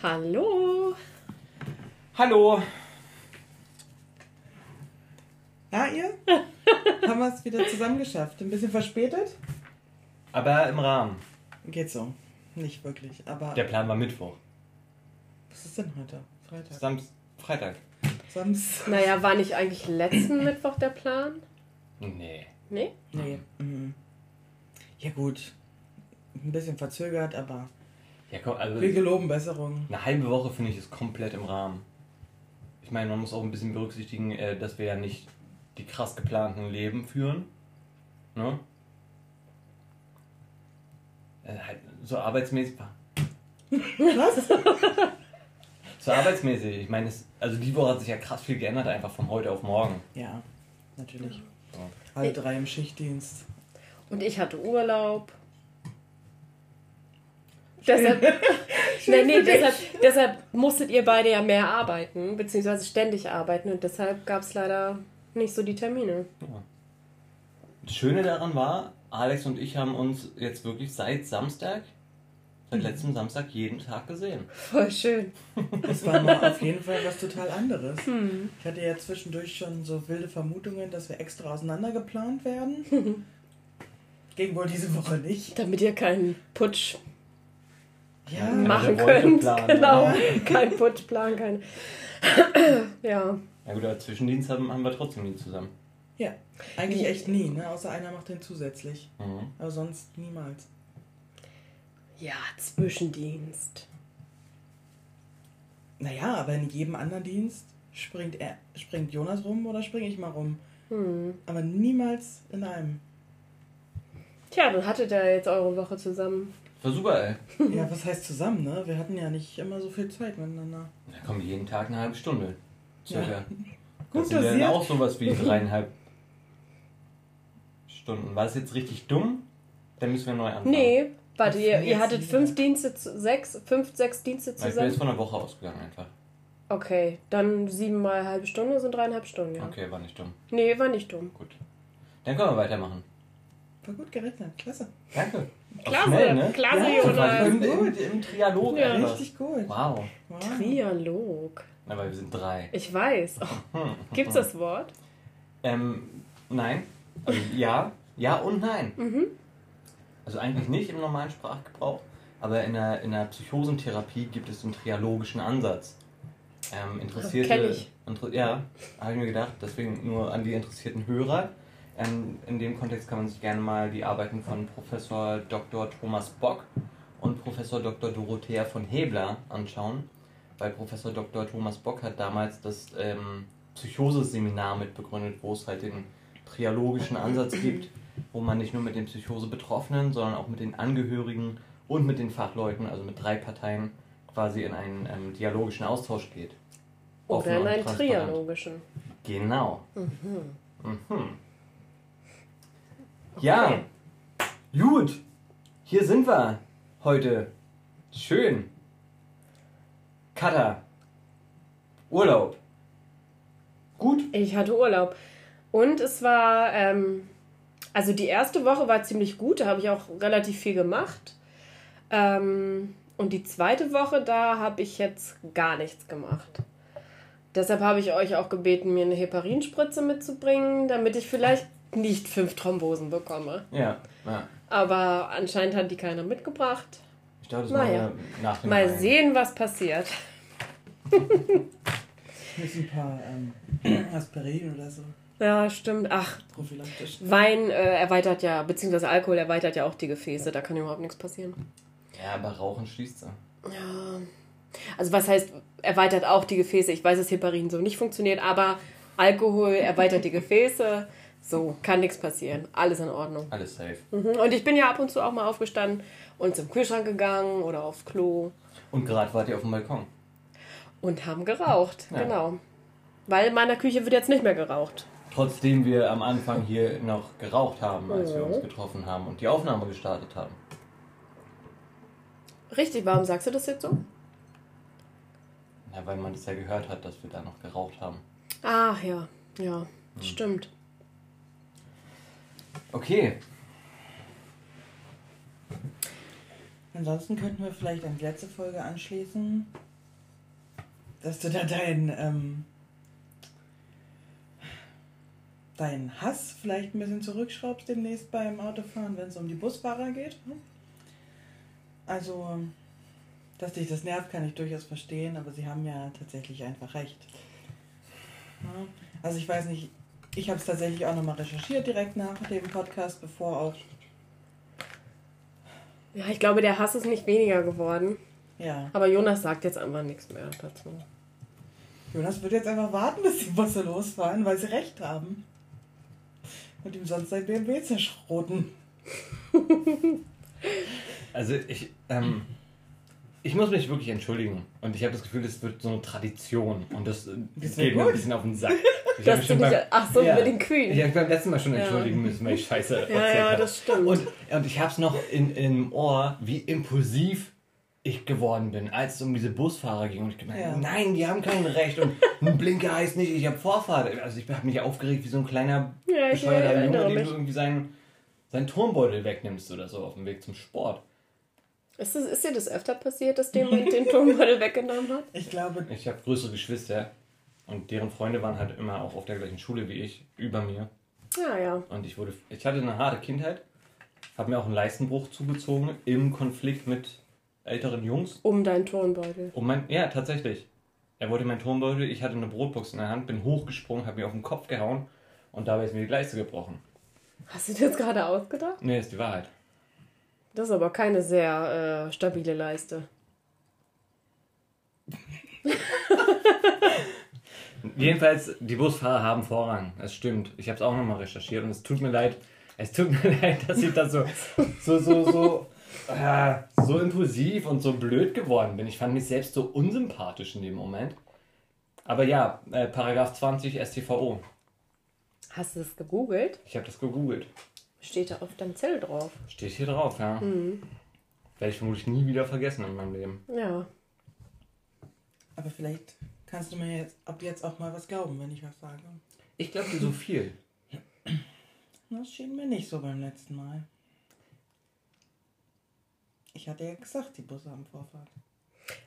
Hallo. Hallo. Na, ihr? Haben wir es wieder zusammen geschafft. Ein bisschen verspätet? Aber im Rahmen. Geht so. Nicht wirklich, aber. Der Plan war Mittwoch. Was ist denn heute? Freitag. Sams Freitag. Samstag. Naja, war nicht eigentlich letzten Mittwoch der Plan? Nee. Nee? Nee. Mhm. Ja, gut. Ein bisschen verzögert, aber. Ja, komm, also Wir geloben Besserung. eine halbe Woche finde ich ist komplett im Rahmen. Ich meine, man muss auch ein bisschen berücksichtigen, äh, dass wir ja nicht die krass geplanten Leben führen. Ne? Äh, halt so arbeitsmäßig. Was? So arbeitsmäßig. Ich meine, es, also die Woche hat sich ja krass viel geändert, einfach von heute auf morgen. Ja, natürlich. So. Alle drei im Schichtdienst. Und ich hatte Urlaub. Deshalb, nee, nee, deshalb, deshalb musstet ihr beide ja mehr arbeiten, beziehungsweise ständig arbeiten und deshalb gab es leider nicht so die Termine. Das Schöne daran war, Alex und ich haben uns jetzt wirklich seit Samstag, seit letztem Samstag jeden Tag gesehen. Voll schön. Das war mal auf jeden Fall was total anderes. Ich hatte ja zwischendurch schon so wilde Vermutungen, dass wir extra auseinander geplant werden. Ging wohl diese Woche nicht. Damit ihr keinen Putsch Ja, machen könnt. genau. Kein Putschplan, kein. ja. Ja gut, aber Zwischendienst haben, haben wir trotzdem nie zusammen. ja. Eigentlich echt nie, ne? Außer einer macht den zusätzlich. Mhm. Aber sonst niemals. Ja, Zwischendienst. Naja, aber in jedem anderen Dienst springt er, springt Jonas rum oder springe ich mal rum. Hm. Aber niemals in einem. Tja, dann hattet ihr jetzt eure Woche zusammen. War super, ey. Ja, was heißt zusammen, ne? Wir hatten ja nicht immer so viel Zeit miteinander. Da kommt jeden Tag eine halbe Stunde. Circa. Ja. Das Gut sind ja dann auch sowas wie dreieinhalb Stunden. War es jetzt richtig dumm? Dann müssen wir neu anfangen. Nee, warte, ihr, ihr hattet fünf Dienste, zu, sechs, fünf, sechs Dienste Weil ich bin zusammen. jetzt von der Woche ausgegangen einfach. Okay, dann sieben mal halbe Stunde sind dreieinhalb Stunden, ja. Okay, war nicht dumm. Nee, war nicht dumm. Gut. Dann können wir weitermachen. War gut gerechnet, klasse. Danke. Klasse, schnell, ne? klasse, Ja, Jonas. im, im, im Trialog Ja. einfach. Richtig gut. Wow. Wow. Trialog. Aber wir sind drei. Ich weiß. Oh, gibt's das Wort? Ähm, nein. Also ja, ja und nein. Mhm. Also eigentlich nicht im normalen Sprachgebrauch, aber in der, in der Psychosentherapie gibt es den trialogischen Ansatz. Ähm, interessierte, Kenn ich. Inter, ja, habe ich mir gedacht, deswegen nur an die interessierten Hörer. Ähm, in dem Kontext kann man sich gerne mal die Arbeiten von Professor Dr. Thomas Bock und Professor Dr. Dorothea von Hebler anschauen, weil Professor Dr. Thomas Bock hat damals das ähm, Psychose-Seminar mitbegründet, wo es halt den trialogischen Ansatz gibt, wo man nicht nur mit den Psychose-Betroffenen, sondern auch mit den Angehörigen und mit den Fachleuten, also mit drei Parteien, quasi in einen ähm, dialogischen Austausch geht. Oder in einen triologischen. Genau. Mhm. Mhm. Ja, gut. Hier sind wir heute. Schön. Cutter. Urlaub. Gut. Ich hatte Urlaub. Und es war, ähm, also die erste Woche war ziemlich gut, da habe ich auch relativ viel gemacht. Ähm, und die zweite Woche, da habe ich jetzt gar nichts gemacht. Deshalb habe ich euch auch gebeten, mir eine Heparinspritze mitzubringen, damit ich vielleicht nicht fünf Thrombosen bekomme. Ja, ja. Aber anscheinend hat die keiner mitgebracht. Ich glaube, das Naja. wir nach dem Mal Rein. sehen, was passiert. Müssen ein paar ähm, Aspirin oder so. Ja, stimmt. Ach, Prophylaktisch. Wein äh, erweitert ja, beziehungsweise Alkohol erweitert ja auch die Gefäße, da kann überhaupt nichts passieren. Ja, aber Rauchen schließt sie. Ja. Also was heißt, erweitert auch die Gefäße? Ich weiß, dass Heparin so nicht funktioniert, aber Alkohol erweitert die Gefäße. So, kann nichts passieren. Alles in Ordnung. Alles safe. Mhm. Und ich bin ja ab und zu auch mal aufgestanden und zum Kühlschrank gegangen oder aufs Klo Und gerade wart ihr auf dem Balkon. und haben geraucht. Ja. Genau. Weil in meiner Küche wird jetzt nicht mehr geraucht. Trotzdem wir am Anfang hier noch geraucht haben, als wir Mhm. uns getroffen haben und die Aufnahme gestartet haben. Richtig, warum sagst du das jetzt so? Ja, weil man das ja gehört hat, dass wir da noch geraucht haben. Ach ja, ja, stimmt. Okay, Ansonsten könnten wir vielleicht an die letzte Folge anschließen, dass du da deinen ähm, deinen Hass vielleicht ein bisschen zurückschraubst demnächst beim Autofahren, wenn es um die Busfahrer geht. Also, dass dich das nervt, kann ich durchaus verstehen, aber sie haben ja tatsächlich einfach recht. Ja, also ich weiß nicht, ich habe es tatsächlich auch nochmal recherchiert direkt nach dem Podcast, bevor auch. Ja, ich glaube, der Hass ist nicht weniger geworden. Ja. Aber Jonas sagt jetzt einfach nichts mehr dazu. Jonas wird jetzt einfach warten, bis die Busse losfahren, weil sie recht haben. Und ihm sonst sein BMW zerschroten. Also ich, ähm, ich muss mich wirklich entschuldigen. Und ich habe das Gefühl, das wird so eine Tradition. Und das, äh, Das geht mir ein bisschen auf den Sack. Ich Dass du beim- ach so, Ja. mit den Kühen. Ich habe beim letzten Mal schon Ja. entschuldigen müssen, weil ich Scheiße Ja, ja, das stimmt. Und, und ich habe es noch in, im Ohr, wie impulsiv ich geworden bin, als es um diese Busfahrer ging. Und ich gemeint, Ja. nein, die haben kein Recht. Und ein Blinker heißt nicht, ich habe Vorfahrt. Also ich habe mich aufgeregt wie so ein kleiner Ja, bescheuerter Junge, dem du irgendwie seinen, seinen Turmbeutel wegnimmst oder so auf dem Weg zum Sport. Ist, das, ist dir das öfter passiert, dass jemand den Turmbeutel weggenommen hat? Ich glaube, Ich habe größere Geschwister und deren Freunde waren halt immer auch auf der gleichen Schule wie ich, über mir. Ja, ja. Und ich wurde, ich hatte eine harte Kindheit, habe mir auch einen Leistenbruch zugezogen im Konflikt mit älteren Jungs. Um deinen Turnbeutel. Und mein, ja, tatsächlich. Er wollte meinen Turmbeutel, ich hatte eine Brotbox in der Hand, bin hochgesprungen, habe mir auf den Kopf gehauen und dabei ist mir die Leiste gebrochen. Hast du dir jetzt gerade ausgedacht? Nee, ist die Wahrheit. Das ist aber keine sehr äh, stabile Leiste. Jedenfalls, die Busfahrer haben Vorrang. Es stimmt. Ich habe es auch nochmal recherchiert und es tut mir leid. Es tut mir leid, dass ich da so, so, so, so, äh, so impulsiv und so blöd geworden bin. Ich fand mich selbst so unsympathisch in dem Moment. Aber ja, äh, Paragraph 20 StVO. Hast du das gegoogelt? Ich habe das gegoogelt. Steht da auf deinem Zettel drauf. Steht hier drauf, ja. Werde ich vermutlich nie wieder vergessen in meinem Leben. Ja. aber vielleicht kannst du mir jetzt ab jetzt auch mal was glauben, wenn ich was sage. Ich glaube dir so viel. Das schien mir nicht so beim letzten Mal. Ich hatte ja gesagt, die Busse haben Vorfahrt.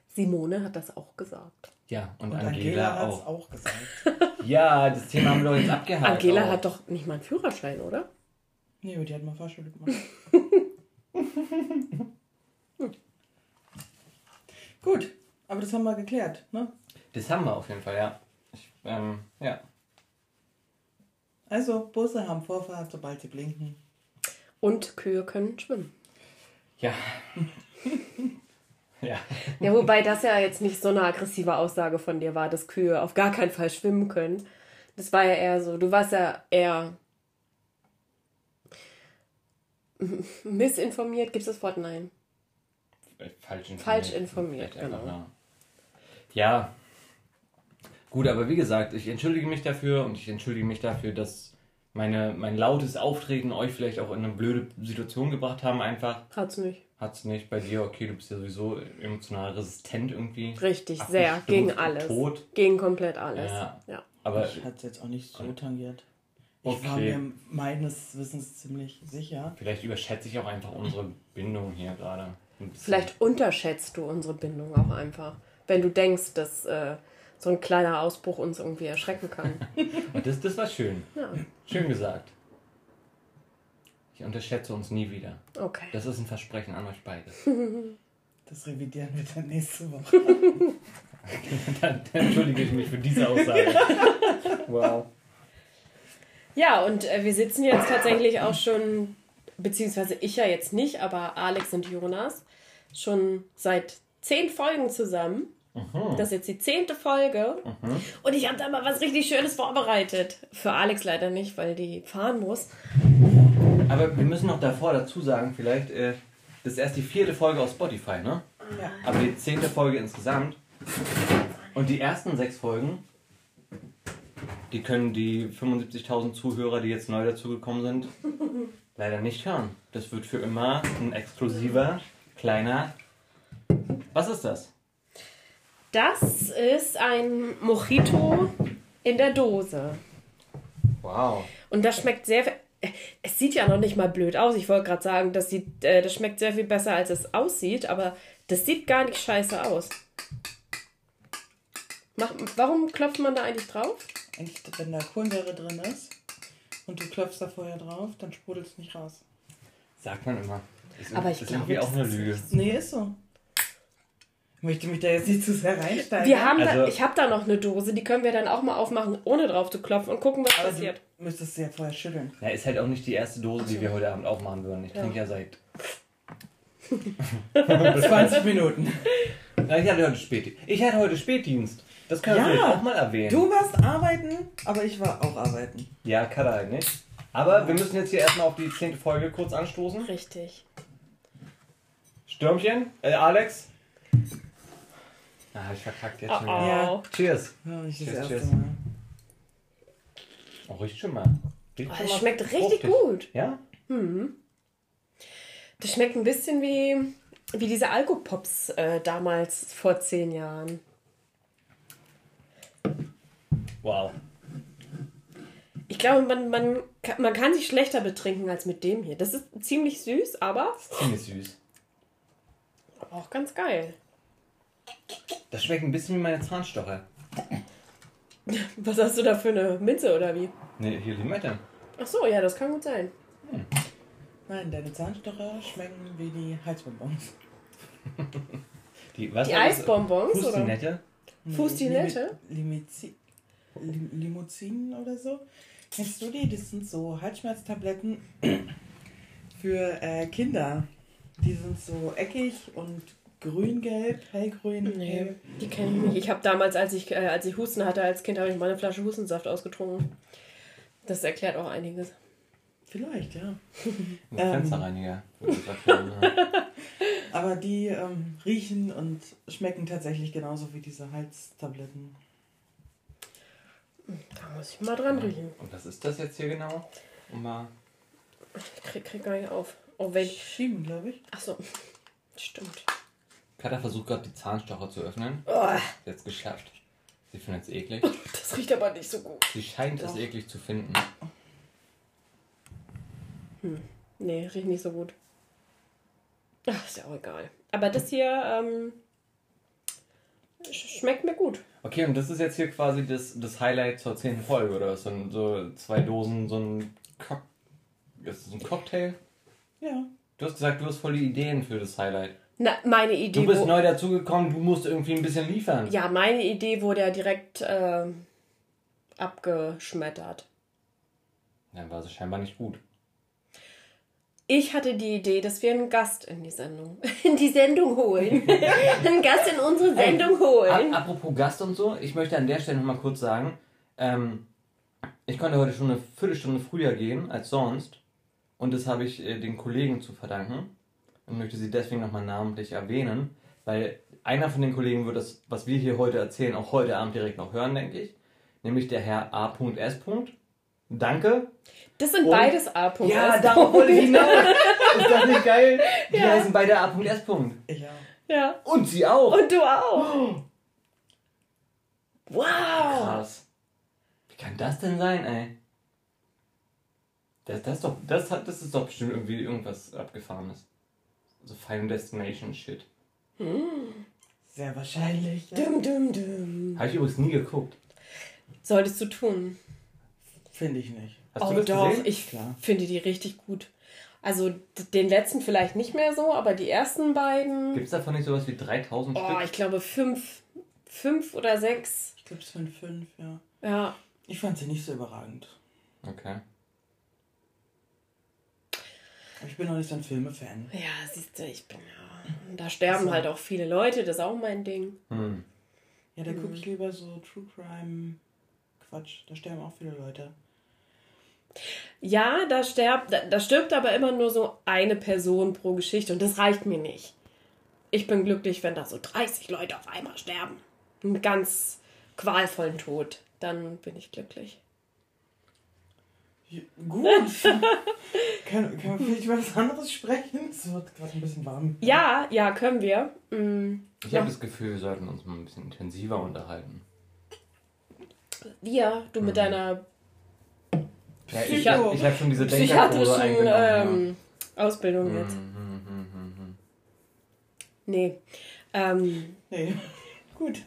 Simone hat das auch gesagt. Ja, und, Und Angela, Angela hat es auch. auch gesagt. Ja, das Thema haben wir doch jetzt abgehakt. Angela auch. hat doch nicht mal einen Führerschein, oder? Nee, aber die hat mal Fahrschule gemacht. Gut, aber das haben wir geklärt, ne? Das haben wir auf jeden Fall, ja. Ich, ähm, ja. Also, Busse haben Vorfahrt, sobald sie blinken. Und Kühe können schwimmen. Ja. ja. Ja, wobei das ja jetzt nicht so eine aggressive Aussage von dir war, dass Kühe auf gar keinen Fall schwimmen können. Das war ja eher so, du warst ja eher missinformiert. Gibt es das Wort? Nein. Falsch informiert. Falsch informiert, Vielleicht einfach, genau. Ja. ja. Gut, aber wie gesagt, ich entschuldige mich dafür und ich entschuldige mich dafür, dass meine, mein lautes Auftreten euch vielleicht auch in eine blöde Situation gebracht haben. Einfach Hat's nicht. hat's nicht bei dir. Okay, du bist ja sowieso emotional resistent irgendwie. Richtig, sehr. Gegen alles. Tot. Gegen komplett alles. Ja. ja. Aber Ich hatte es jetzt auch nicht so tangiert. Ich Okay. war mir meines Wissens ziemlich sicher. vielleicht überschätze ich auch einfach unsere Bindung hier gerade. Vielleicht unterschätzt du unsere Bindung auch einfach. Wenn du denkst, dass äh, so ein kleiner Ausbruch uns irgendwie erschrecken kann. Und das, das war schön. Ja, Schön gesagt. Ich unterschätze uns nie wieder. okay. Das ist ein Versprechen an euch beide. Das revidieren wir dann nächste Woche. Dann entschuldige ich mich für diese Aussage. Wow. Ja, und äh, wir sitzen jetzt tatsächlich auch schon, beziehungsweise ich ja jetzt nicht, aber Alex und Jonas, schon seit zehn Folgen zusammen. Das ist jetzt die zehnte Folge. Und ich habe da mal was richtig Schönes vorbereitet. Für Alex leider nicht, weil die fahren muss. Aber wir müssen noch davor dazu sagen, vielleicht, äh, das ist erst die vierte Folge auf Spotify, ne? Ja. Aber die zehnte Folge insgesamt. Und die ersten sechs Folgen, die können die 75.000 Zuhörer, die jetzt neu dazugekommen sind, leider nicht hören. Das wird für immer ein exklusiver, kleiner. Was ist das? Das ist ein Mojito in der Dose. Wow. Und das schmeckt sehr es sieht ja noch nicht mal blöd aus. Ich wollte gerade sagen, das, sieht, äh, das schmeckt sehr viel besser, als es aussieht, aber das sieht gar nicht scheiße aus. Mach, warum klopft man da eigentlich drauf? Eigentlich, wenn da Kohlensäure drin ist und du klopfst da vorher drauf, dann sprudelt es nicht raus. Sagt man immer. Ist, Aber ich ist glaube, irgendwie auch das eine ist Lüge. nicht Nee, ist so. Ich möchte mich da jetzt nicht zu sehr reinsteigen. Wir haben da, Also- ich habe da noch eine Dose, die können wir dann auch mal aufmachen, ohne drauf zu klopfen und gucken, was passiert. du müsstest sie ja vorher schütteln. Ja, ist halt auch nicht die erste Dose, die wir heute Abend aufmachen würden. Ich Ja. trinke ja seit. 20 Minuten. Ich hatte heute Spätdienst. Ich hatte heute Spätdienst. Das können wir Ja. auch mal erwähnen. Du warst arbeiten, aber ich war auch arbeiten. Ja, kann er halt nicht. Aber wir müssen jetzt hier erstmal auf die zehnte Folge kurz anstoßen. Richtig. Stürmchen, äh, Alex. Ah, ich verkackt jetzt Oh, schon oh. wieder. Ja. Cheers. Ja, Cheers, cheers. Mal. Oh, riecht schon mal. Riecht Oh, schon das mal schmeckt richtig fruchtig. gut. Ja? Das schmeckt ein bisschen wie, wie diese Alkopops äh, damals vor zehn Jahren. Wow. Ich glaube, man, man, kann- man kann sich schlechter betrinken als mit dem hier. Das ist ziemlich süß, aber Ziemlich süß. auch ganz geil. Das schmeckt ein bisschen wie meine Zahnstocher. Was hast du da für eine Minze oder wie? Ne, hier Limette. Ach so, ja, das kann gut sein. Nein, deine Zahnstocher schmecken wie die Heizbonbons. Die, was Die? Eisbonbons, oder? Pustinette? Fußdinette? Limizi Lim Limousinen oder so. Kennst du die? Das sind so Halsschmerztabletten für äh, Kinder. Die sind so eckig und grün-gelb, hellgrün. Nee, gelb. die kenne ich nicht. Ich habe damals, als ich, äh, als ich Husten hatte als Kind, habe ich mal eine Flasche Hustensaft ausgetrunken. Das erklärt auch einiges. Vielleicht, ja. Ein. Fensterreiniger. Aber die ähm, riechen und schmecken tatsächlich genauso wie diese Halstabletten. Da muss ich mal dran riechen. Und was ist das jetzt hier genau? Um mal Ich krieg, krieg gar nicht auf. Oh, wenn. Schieben, glaube ich. Ach so. Stimmt. Katha versucht gerade die Zahnstocher zu öffnen. Oh, Jetzt geschafft. Sie findet es eklig. das riecht aber nicht so gut. Sie scheint es Doch. eklig zu finden. Nee, riecht nicht so gut. Ach, ist ja auch egal. Aber das hier ähm, sch- schmeckt mir gut. Okay, und das ist jetzt hier quasi das, das Highlight zur zehnten Folge, oder was? So, ein- so zwei Dosen, so ein Cock. Ist das ein Cocktail? Ja. Du hast gesagt, du hast voll die Ideen für das Highlight. Na, meine Idee. Du bist neu dazugekommen, du musst irgendwie ein bisschen liefern. Ja, meine Idee wurde ja direkt ähm, abgeschmettert. Dann war sie scheinbar nicht gut. Ich hatte die Idee, dass wir einen Gast in die Sendung, in die Sendung holen. einen Gast in unsere Sendung Ap holen. apropos Gast und so, ich möchte an der Stelle nochmal kurz sagen, ähm, ich konnte heute schon eine Viertelstunde früher gehen als sonst. Und das habe ich äh, den Kollegen zu verdanken. Und möchte sie deswegen nochmal namentlich erwähnen, weil einer von den Kollegen wird das, was wir hier heute erzählen, auch heute Abend direkt noch hören, denke ich. Nämlich der Herr A.S. Danke. Das sind Und- beides A-Punkte. Ja, darauf wollte ich hinaus. Ist das nicht geil? Die Ja. heißen beide A.S. Ich auch. Ja. Und sie auch. Und du auch. Wow. Krass. Wie kann das denn sein, ey? Das, das, ist doch, das, hat, das ist doch bestimmt irgendwie irgendwas Abgefahrenes. So Final Destination Shit. Sehr wahrscheinlich. Ja. Dum, dum, dum. Habe ich übrigens nie geguckt. Solltest du tun. Finde ich nicht. Hast oh du das doch, gesehen? ich Klar. finde die richtig gut. Also den letzten vielleicht nicht mehr so, aber die ersten beiden. Gibt es davon nicht sowas wie 3000 Oh, Stück? ich glaube fünf, fünf oder sechs. Ich glaube, es sind fünf, ja. Ja. Ich fand sie nicht so überragend. Okay. Ich bin noch nicht so ein Filme-Fan. Ja, siehst du, ich bin ja. Da sterben So. halt auch viele Leute, das ist auch mein Ding. Hm. Ja, da Mhm. gucke ich lieber so True Crime Quatsch. Da sterben auch viele Leute. Ja, da stirbt, da, da stirbt aber immer nur so eine Person pro Geschichte und das reicht mir nicht. Ich bin glücklich, wenn da so 30 Leute auf einmal sterben. Einen ganz qualvollen Tod. Dann bin ich glücklich. Ja, Gut. kann, kann man vielleicht über was anderes sprechen? Es wird gerade ein bisschen warm. Ja, ja, können wir. Mm, Ich Ja. habe das Gefühl, wir sollten uns mal ein bisschen intensiver unterhalten. wir, du mit Mhm. deiner Ja, ich habe hab schon diese eingenommen. Ähm, ja. Ausbildung jetzt. Mm, mm, mm, nee. Ähm, nee. Gut.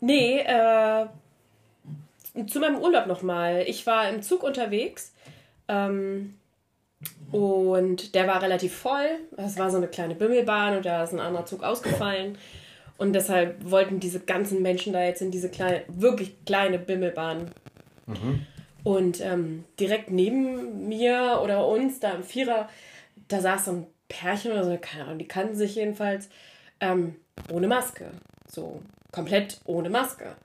nee, äh, zu meinem Urlaub nochmal. Ich war im Zug unterwegs. Ähm, und der war relativ voll. Es war so eine kleine Bimmelbahn und da ist ein anderer Zug ausgefallen. Und deshalb wollten diese ganzen Menschen da jetzt in diese kleine, wirklich kleine Bimmelbahn. Mhm. Und ähm, direkt neben mir oder uns, da im Vierer, da saß so ein Pärchen oder so, keine Ahnung, die kannten sich jedenfalls, ähm, ohne Maske. So komplett ohne Maske.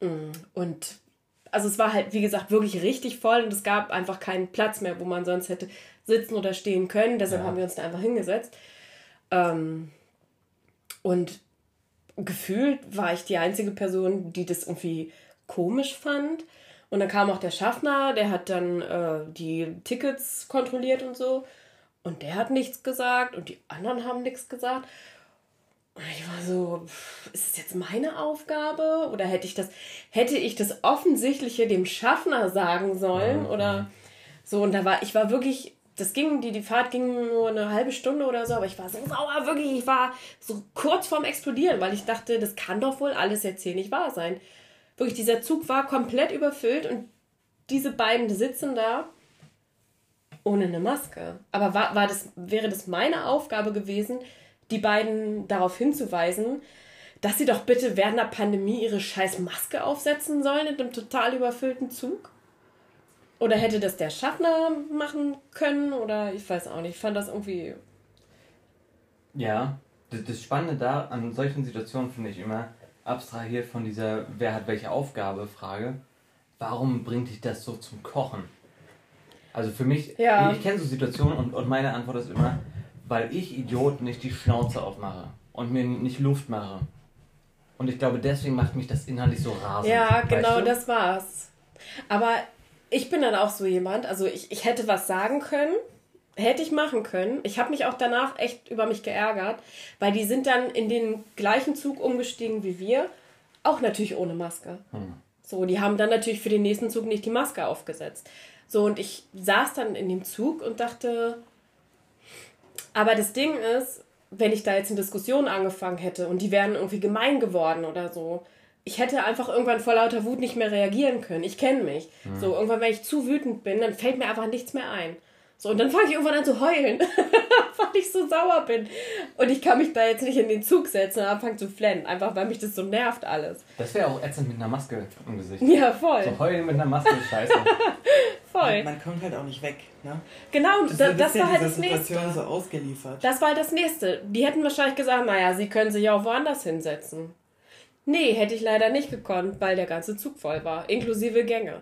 Mm, und also es war halt, wie gesagt, wirklich richtig voll und es gab einfach keinen Platz mehr, wo man sonst hätte sitzen oder stehen können. Deshalb ja. haben wir uns da einfach hingesetzt. Ähm, und gefühlt war ich die einzige Person, die das irgendwie komisch fand. Und dann kam auch der Schaffner, der hat dann äh, die Tickets kontrolliert und so. Und der hat nichts gesagt und die anderen haben nichts gesagt. Und ich war so, ist es jetzt meine Aufgabe? Oder hätte ich das, hätte ich das Offensichtliche dem Schaffner sagen sollen? Oder so, und da war, ich war wirklich das ging, die, die Fahrt ging nur eine halbe Stunde oder so, aber ich war so sauer, wirklich, ich war so kurz vorm Explodieren, weil ich dachte, das kann doch wohl alles jetzt hier nicht wahr sein. Wirklich, dieser Zug war komplett überfüllt und diese beiden sitzen da ohne eine Maske. Aber war, war das, wäre das meine Aufgabe gewesen, die beiden darauf hinzuweisen, dass sie doch bitte während der Pandemie ihre scheiß Maske aufsetzen sollen in einem total überfüllten Zug? Oder hätte das der Schaffner machen können? Oder ich weiß auch nicht. Ich fand das irgendwie. Ja, das Spannende da an solchen Situationen finde ich immer, abstrahiert von dieser Wer hat welche Aufgabe Frage, warum bringt dich das so zum Kochen? Also für mich, ja. ich, ich kenne so Situationen und, und meine Antwort ist immer, weil ich Idiot nicht die Schnauze aufmache und mir nicht Luft mache. Und ich glaube, deswegen macht mich das inhaltlich so rasend. Ja, genau, du? das war's. Aber ich bin dann auch so jemand, also ich, ich hätte was sagen können, hätte ich machen können. Ich habe mich auch danach echt über mich geärgert, weil die sind dann in den gleichen Zug umgestiegen wie wir, auch natürlich ohne Maske. Hm. So, die haben dann natürlich für den nächsten Zug nicht die Maske aufgesetzt. So, und ich saß dann in dem Zug und dachte, aber das Ding ist, wenn ich da jetzt eine Diskussion angefangen hätte und die wären irgendwie gemein geworden oder so, ich hätte einfach irgendwann vor lauter Wut nicht mehr reagieren können. Ich kenne mich. Mhm. So, irgendwann, wenn ich zu wütend bin, dann fällt mir einfach nichts mehr ein. So, und dann fange ich irgendwann an zu heulen, weil ich so sauer bin. Und ich kann mich da jetzt nicht in den Zug setzen und anfangen zu flennen, einfach weil mich das so nervt alles. Das wäre auch ätzend mit einer Maske im Gesicht. Ja, voll. So heulen mit einer Maske ist scheiße. voll. Man, man, kommt halt auch nicht weg, ne? Genau, das, das, das war halt das Situation nächste. so ausgeliefert. Das war halt das nächste. Die hätten wahrscheinlich gesagt, naja, sie können sich ja auch woanders hinsetzen. Nee, hätte ich leider nicht gekonnt, weil der ganze Zug voll war, inklusive Gänge.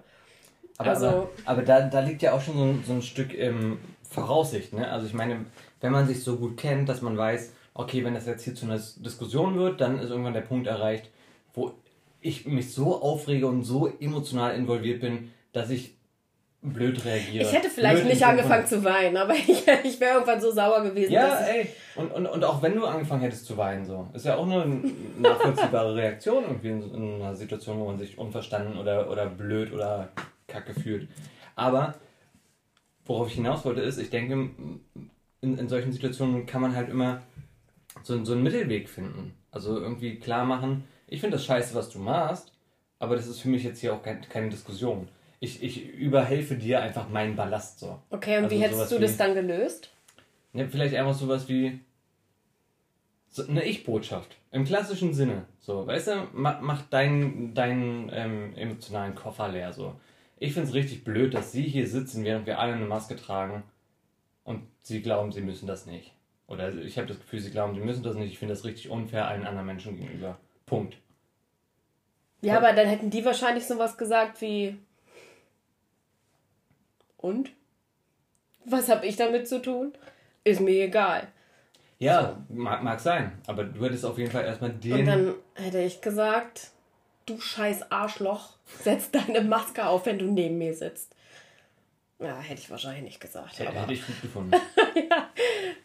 Aber, also, aber, aber da, da liegt ja auch schon so ein, so ein Stück ähm, Voraussicht. Ne? Also ich meine, wenn man sich so gut kennt, dass man weiß, okay, wenn das jetzt hier zu einer Diskussion wird, dann ist irgendwann der Punkt erreicht, wo ich mich so aufrege und so emotional involviert bin, dass ich blöd reagiere. Ich hätte vielleicht blöd nicht angefangen zu weinen, aber ich, ich wäre irgendwann so sauer gewesen. Ja, ey. Und, und, und auch wenn du angefangen hättest zu weinen, so. Ist ja auch eine nachvollziehbare Reaktion irgendwie in, in, einer Situation, wo man sich unverstanden oder, oder blöd oder kacke fühlt. Aber worauf ich hinaus wollte ist, ich denke, in, in solchen Situationen kann man halt immer so, so einen Mittelweg finden. Also irgendwie klar machen, ich finde das scheiße, was du machst, aber das ist für mich jetzt hier auch kein, keine Diskussion ich, ich überhelfe dir einfach meinen Ballast so. Okay, und also wie hättest du wie, das dann gelöst? Ja, vielleicht einfach sowas wie so eine Ich-Botschaft. Im klassischen Sinne. So, weißt du, mach, mach deinen, deinen ähm, emotionalen Koffer leer. So. Ich finde es richtig blöd, dass sie hier sitzen, während wir alle eine Maske tragen und sie glauben, sie müssen das nicht. Oder ich habe das Gefühl, sie glauben, sie müssen das nicht. Ich finde das richtig unfair allen anderen Menschen gegenüber. Punkt. Ja, aber dann hätten die wahrscheinlich sowas gesagt wie, und? Was habe ich damit zu tun? Ist mir egal. Ja, so. mag, mag sein. Aber du hättest auf jeden Fall erstmal den. Und dann hätte ich gesagt, du scheiß Arschloch, setz deine Maske auf, wenn du neben mir sitzt. Ja, hätte ich wahrscheinlich nicht gesagt. Hätte, aber... hätte ich gut gefunden. ja,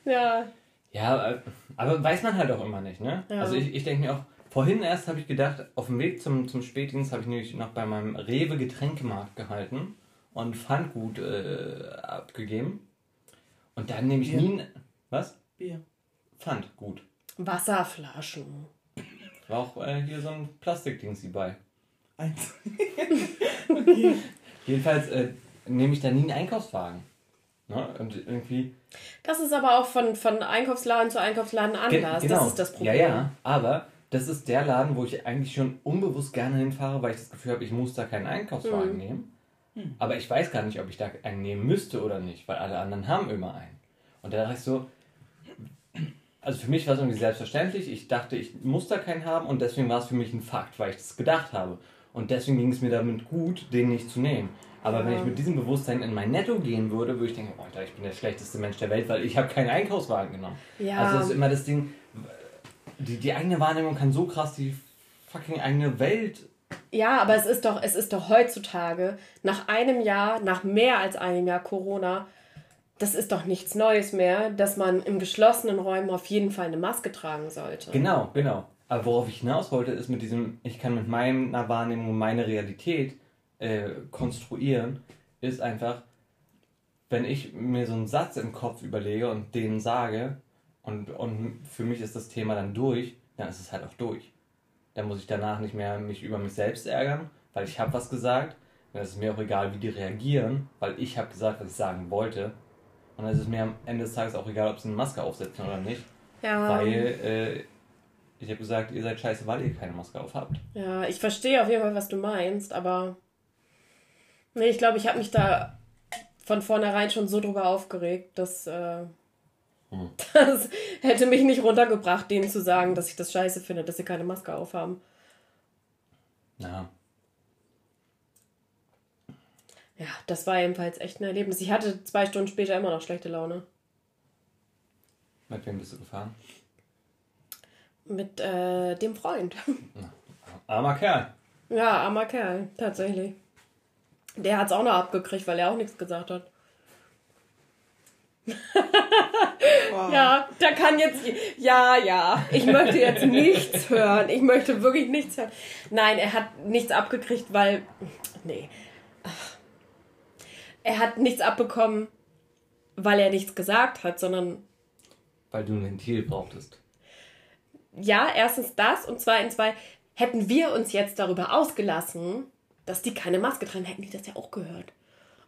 ja. Ja, äh, aber weiß man halt auch immer nicht, ne? Ja. Also ich, ich denke mir auch, vorhin erst habe ich gedacht, auf dem Weg zum, zum Spätdienst habe ich nämlich noch bei meinem Rewe Getränkemarkt gehalten und Pfandgut äh, abgegeben. Und dann nehme ich Bier. nie. ein- Was? Bier. Pfandgut. Wasserflaschen. War auch äh, hier so ein Plastikdings bei. Eins. Jedenfalls äh, nehme ich da nie einen Einkaufswagen. Ne? Und irgendwie. Das ist aber auch von, von Einkaufsladen zu Einkaufsladen Ge- anders. genau. Das ist das Problem. Ja, ja, aber das ist der Laden, wo ich eigentlich schon unbewusst gerne hinfahre, weil ich das Gefühl habe, ich muss da keinen Einkaufswagen Mhm. nehmen. Aber ich weiß gar nicht, ob ich da einen nehmen müsste oder nicht, weil alle anderen haben immer einen. Und da dachte ich so, also für mich war es irgendwie selbstverständlich. Ich dachte, ich muss da keinen haben und deswegen war es für mich ein Fakt, weil ich das gedacht habe. Und deswegen ging es mir damit gut, den nicht zu nehmen. Aber wenn Ja. ich mit diesem Bewusstsein in mein Netto gehen würde, würde ich denken, oh, Alter, ich bin der schlechteste Mensch der Welt, weil ich habe keinen Einkaufswagen genommen. Ja. Also das ist immer das Ding, die, die eigene Wahrnehmung kann so krass die fucking eigene Welt. Ja, aber es ist doch, es ist doch heutzutage, nach einem Jahr, nach mehr als einem Jahr Corona, das ist doch nichts Neues mehr, dass man in geschlossenen Räumen auf jeden Fall eine Maske tragen sollte. Genau, genau. Aber worauf ich hinaus wollte, ist mit diesem, ich kann mit meiner Wahrnehmung meine Realität äh, konstruieren, ist einfach, wenn ich mir so einen Satz im Kopf überlege und den sage und, und für mich ist das Thema dann durch, dann ist es halt auch durch. Dann muss ich danach nicht mehr mich über mich selbst ärgern, weil ich habe was gesagt. Dann ist es mir auch egal, wie die reagieren, weil ich habe gesagt, was ich sagen wollte. Und dann ist es mir am Ende des Tages auch egal, ob sie eine Maske aufsetzen oder nicht. Ja, Weil äh, ich habe gesagt, ihr seid scheiße, weil ihr keine Maske auf habt. ja, ich verstehe auf jeden Fall, was du meinst, aber nee, ich glaube, ich habe mich da von vornherein schon so drüber aufgeregt, dass äh, Hm. das hätte mich nicht runtergebracht, denen zu sagen, dass ich das scheiße finde, dass sie keine Maske aufhaben. Ja. Ja, das war ebenfalls echt ein Erlebnis. Ich hatte zwei Stunden später immer noch schlechte Laune. Mit wem bist du gefahren? Mit äh, dem Freund. Armer Kerl. Ja, armer Kerl, tatsächlich. Der hat's auch noch abgekriegt, weil er auch nichts gesagt hat. Wow. Ja, da kann jetzt. Ja, ja. Ich möchte jetzt nichts hören. Ich möchte wirklich nichts hören. Nein, er hat nichts abgekriegt, weil. Nee. Ach. Er hat nichts abbekommen, weil er nichts gesagt hat, sondern Weil du ein Ventil brauchtest. ja, erstens das und zweitens, weil hätten wir uns jetzt darüber ausgelassen, dass die keine Maske tragen, hätten die das ja auch gehört.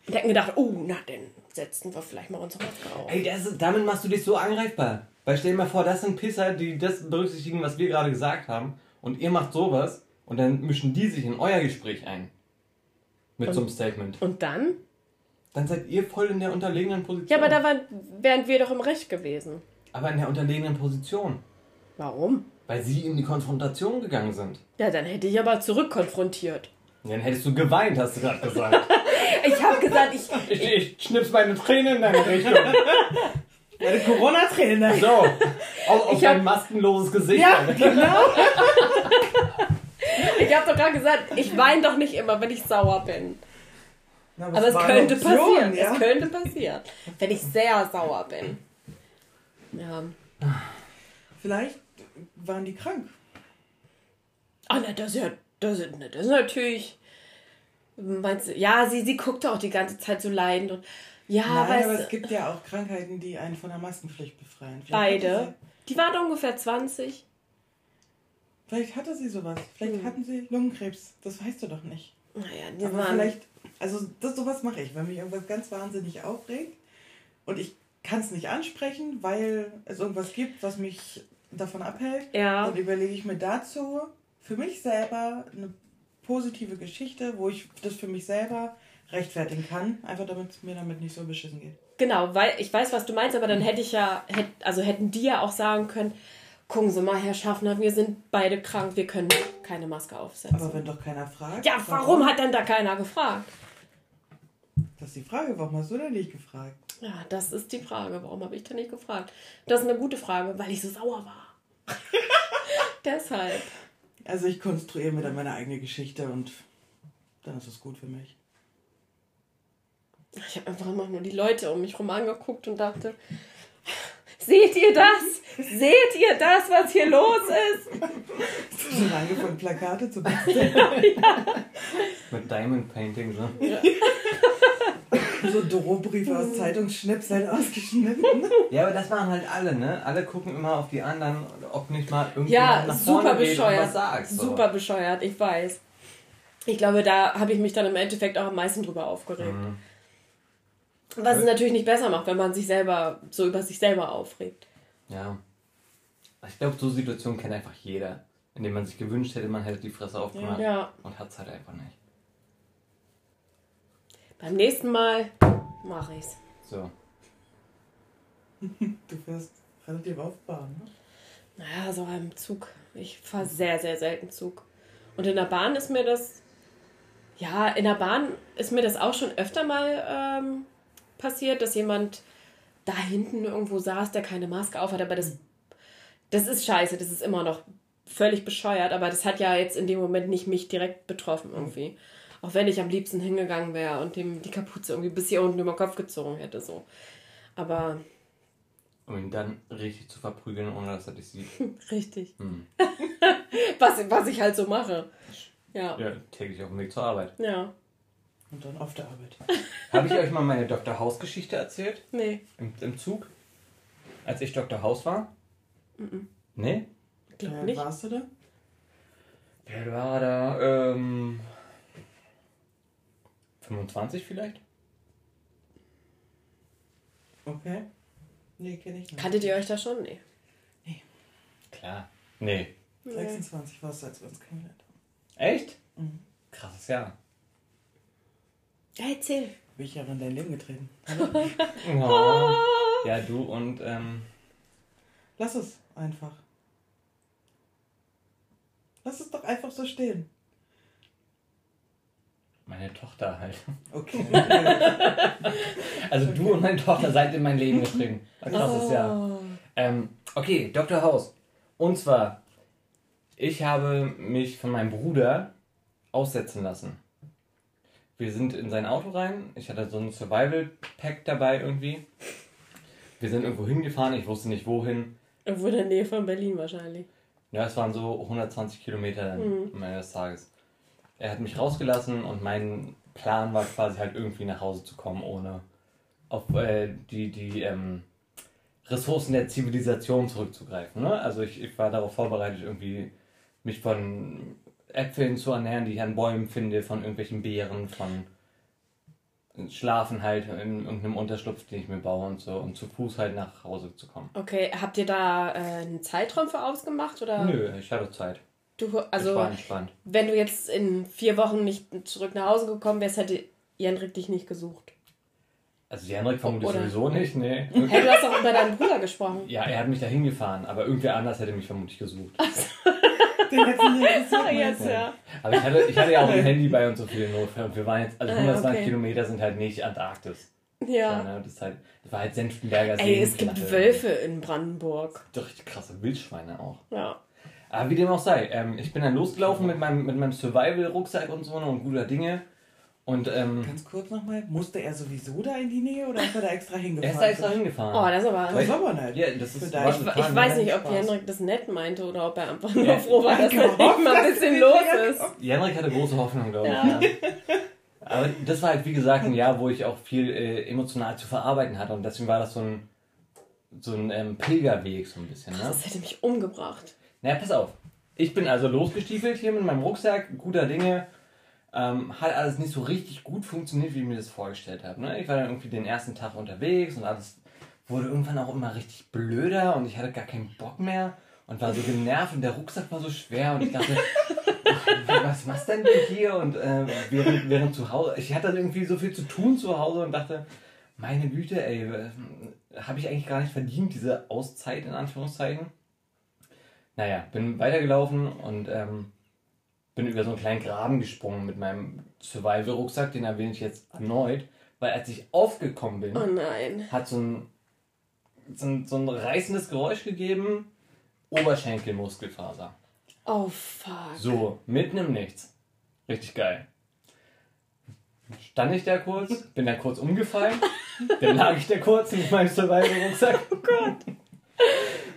Und hätten gedacht, oh, na, dann setzen wir vielleicht mal unsere Maske auf. Ey, das, damit machst du dich so angreifbar. Weil stell dir mal vor, das sind Pisser, die das berücksichtigen, was wir gerade gesagt haben. Und ihr macht sowas und dann mischen die sich in euer Gespräch ein. Mit Und- so einem Statement. Und dann? Dann seid ihr voll in der unterlegenen Position. Ja, aber da waren, wären wir doch im Recht gewesen. aber in der unterlegenen Position. Warum? Weil sie in die Konfrontation gegangen sind. Ja, dann hätte ich aber zurückkonfrontiert. Dann hättest du geweint, hast du gerade gesagt. Ich habe gesagt, ich. ich, ich schnips meine Tränen in deine Richtung. Meine Corona-Trainer. So, auf, auf Ich hab- dein maskenloses Gesicht. Ja, genau. Ich habe doch gerade gesagt, ich weine doch nicht immer, wenn ich sauer bin. Na, Aber es war eine könnte Option, passieren. Ja? Es könnte passieren. Wenn ich sehr sauer bin. Ja. Vielleicht waren die krank. Ah, na, das ist ja. Das ist, das ist natürlich. Meinst du, ja, sie, sie guckte auch die ganze Zeit so leidend und. Ja, Nein, aber es gibt ja auch Krankheiten, die einen von der Maskenpflicht befreien. Vielleicht Beide. Die waren ungefähr 20. sie, vielleicht hatte sie sowas. Vielleicht Hm. hatten sie Lungenkrebs. Das weißt du doch nicht. Naja, die Aber waren. vielleicht, also das, sowas mache ich, wenn mich irgendwas ganz wahnsinnig aufregt und ich kann es nicht ansprechen, weil es irgendwas gibt, was mich davon abhält. Ja. Dann überlege ich mir dazu für mich selber eine positive Geschichte, wo ich das für mich selber rechtfertigen kann, einfach damit es mir damit nicht so beschissen geht. Genau, weil ich weiß, was du meinst, aber dann hätte ich ja, hätt, also hätten die ja auch sagen können, gucken Sie mal, Herr Schaffner, wir sind beide krank, wir können keine Maske aufsetzen. Aber wenn doch keiner fragt. ja, warum hat denn da keiner gefragt? Das ist die Frage, warum hast du denn nicht gefragt? Ja, das ist die Frage. Warum habe ich da nicht gefragt? Das ist eine gute Frage, weil ich so sauer war. Deshalb. Also ich konstruiere mir dann meine eigene Geschichte und dann ist es gut für mich. Ich habe einfach immer nur die Leute um mich rum angeguckt und dachte, seht ihr das? Seht ihr das, was hier los ist? Schon angefangen, Plakate zu basteln. Mit Diamond Painting, so. So Drohbriefe aus Zeitungsschnipseln ausgeschnitten. Ja, aber das machen halt alle, ne? Alle gucken immer auf die anderen, ob nicht mal irgendjemand Ja, nach super vorne geht und bescheuert. was sagt. So. Super bescheuert, ich weiß. Ich glaube, da habe ich mich dann im Endeffekt auch am meisten drüber aufgeregt. Mhm. Was es natürlich nicht besser macht, wenn man sich selber so über sich selber aufregt. Ja. Ich glaube, so Situationen kennt einfach jeder. In dem man sich gewünscht hätte, man hätte die Fresse aufgemacht Ja. und hat es halt einfach nicht. Beim nächsten Mal mache ich's. So. Du fährst relativ auf Bahn, ne? Naja, so im Zug. Ich fahre sehr, sehr selten Zug. Und in der Bahn ist mir das. Ja, in der Bahn ist mir das auch schon öfter mal ähm, passiert, dass jemand da hinten irgendwo saß, der keine Maske auf hat. Aber das, das ist scheiße. Das ist immer noch völlig bescheuert. Aber das hat ja jetzt in dem Moment nicht mich direkt betroffen irgendwie. Auch wenn ich am liebsten hingegangen wäre und dem die Kapuze irgendwie bis hier unten über den Kopf gezogen hätte. So. Aber Um ihn dann richtig zu verprügeln, ohne dass er dich sieht. richtig. Hm. Was, was ich halt so mache. Ja. Ja, täglich auf dem Weg zur Arbeit. Ja. Und dann auf der Arbeit. Habe ich euch mal meine Dr. House-Geschichte erzählt? Nee. Im, Im Zug? Als ich Dr. House war? Nee? Ich glaube Äh, nicht. warst du da? Wer war da? Ähm, 25 vielleicht? Okay. Nee, kenne ich nicht. Kanntet ihr euch da schon? Nee. Klar. Nee. 26 warst du, als wir uns kennengelernt haben. Echt? Mhm. Krasses Jahr. Ja, erzähl. Bin ich ja in dein Leben getreten. Oh. Ja, du und ähm, Lass es einfach. Lass es doch einfach so stehen. meine Tochter halt. Okay. Also du und meine Tochter seid in mein Leben getreten. Ein krasses Jahr. Oh. Ähm, okay, Dr. House. Und zwar, ich habe mich von meinem Bruder aussetzen lassen. Wir sind in sein Auto rein. Ich hatte so ein Survival-Pack dabei irgendwie. Wir sind irgendwo hingefahren, ich wusste nicht wohin. Irgendwo in der Nähe von Berlin wahrscheinlich. Ja, es waren so 120 Kilometer Mhm. am Ende des Tages. Er hat mich rausgelassen und mein Plan war quasi halt irgendwie nach Hause zu kommen, ohne auf äh, die, die ähm, Ressourcen der Zivilisation zurückzugreifen. Ne? Also ich, ich war darauf vorbereitet, irgendwie mich von Äpfeln zu ernähren, die ich an Bäumen finde, von irgendwelchen Beeren, von Schlafen halt in irgendeinem Unterschlupf, den ich mir baue und so, und zu Fuß halt nach Hause zu kommen. Okay, habt ihr da äh, einen Zeitraum für ausgemacht? Oder Nö, ich hatte Zeit. Du, ich also, war entspannt. wenn du jetzt in vier Wochen nicht zurück nach Hause gekommen wärst, hätte Jendrik dich nicht gesucht. Also Henrik vermutlich Oder- sowieso nicht, nee. Hey, du hast doch über deinen Bruder gesprochen. Ja, er hat mich da hingefahren, aber irgendwer anders hätte mich vermutlich gesucht. Den wir interessiert. Ah, jetzt, du? ja. Aber ich hatte, ich hatte ja auch ein Handy bei uns so viele Notfälle. Und wir waren jetzt, also Ah, 120 okay. Kilometer sind halt nicht Antarktis. Ja. ne? das, ist halt, das war halt Senftenberger See. Ey, es gibt Wölfe in Brandenburg. Doch richtig krasse Wildschweine auch. Ja. Aber wie dem auch sei, ähm, ich bin dann losgelaufen mit meinem, mit meinem Survival-Rucksack und so und guter Dinge. Und ähm, Ganz kurz nochmal, musste er sowieso da in die Nähe oder ist er da extra hingefahren? er ist da extra hingefahren. Oh, das ist aber. Das ist aber nett. ja, das ist war Ich, ich weiß nicht, ob. Jendrik das nett meinte oder ob er einfach nur Ja. froh war, dass Ja, da nicht mal ein bisschen los ist. Henrik hatte große Hoffnung, glaube ich. Ja. Aber das war halt, wie gesagt, ein Jahr, wo ich auch viel äh, emotional zu verarbeiten hatte. Und deswegen war das so ein, so ein ähm, Pilgerweg, so ein bisschen. Ne? Das hätte mich umgebracht. Na, pass auf. Ich bin also losgestiefelt hier mit meinem Rucksack, guter Dinge. Ähm, hat alles nicht so richtig gut funktioniert, wie ich mir das vorgestellt habe. Ne? Ich war dann irgendwie den ersten Tag unterwegs und alles wurde irgendwann auch immer richtig blöder und ich hatte gar keinen Bock mehr und war so genervt und der Rucksack war so schwer und ich dachte, was machst denn du hier? Und äh, während, während zu Hause, ich hatte dann irgendwie so viel zu tun zu Hause und dachte, meine Güte, ey, habe ich eigentlich gar nicht verdient, diese Auszeit in Anführungszeichen. Naja, bin weitergelaufen und ähm, bin über so einen kleinen Graben gesprungen mit meinem Survival-Rucksack, den erwähne ich jetzt erneut, weil als ich aufgekommen bin, Oh nein. hat so ein, so ein, so ein reißendes Geräusch gegeben, Oberschenkelmuskelfaser. Oh fuck. So, mitten im Nichts. Richtig geil. Stand ich da kurz, bin dann kurz umgefallen, dann lag ich da kurz mit meinem Survival-Rucksack. Oh Gott.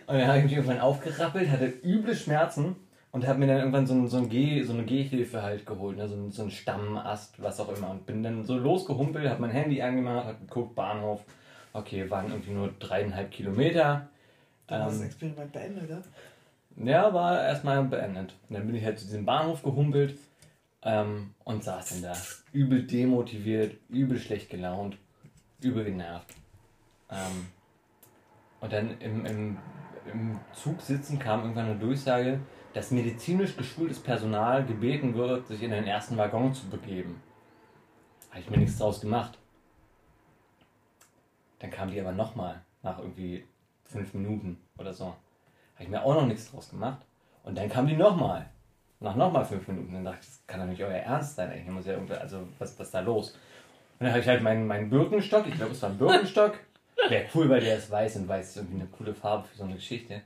Und dann habe ich mich irgendwann aufgerappelt, hatte üble Schmerzen und habe mir dann irgendwann so, ein, so, ein Geh, so eine Gehhilfe halt geholt, ne? so, ein, so ein Stammast, was auch immer. Und bin dann so losgehumpelt, habe mein Handy angemacht, habe geguckt, Bahnhof. Okay, waren irgendwie nur dreieinhalb Kilometer. Dann ähm, hast du das Experiment beendet, oder? ja, war erstmal beendet. Und dann bin ich halt zu diesem Bahnhof gehumpelt ähm, und saß dann da. Übel demotiviert, übel schlecht gelaunt, übel genervt. Ähm, und dann im, im, im Zug sitzen kam irgendwann eine Durchsage, dass medizinisch geschultes Personal gebeten wird, sich in den ersten Waggon zu begeben. Habe ich mir nichts draus gemacht. Dann kam die aber nochmal, nach irgendwie fünf Minuten oder so. Habe ich mir auch noch nichts draus gemacht. Und dann kam die nochmal. Nach nochmal fünf Minuten. Dann dachte ich, das kann doch nicht euer Ernst sein. Eigentlich muss ja irgendwie, also was, was ist da los? Und dann habe ich halt meinen, meinen Birkenstock, ich glaube es war ein Birkenstock. Wäre cool, weil der ist weiß und weiß ist irgendwie eine coole Farbe für so eine Geschichte.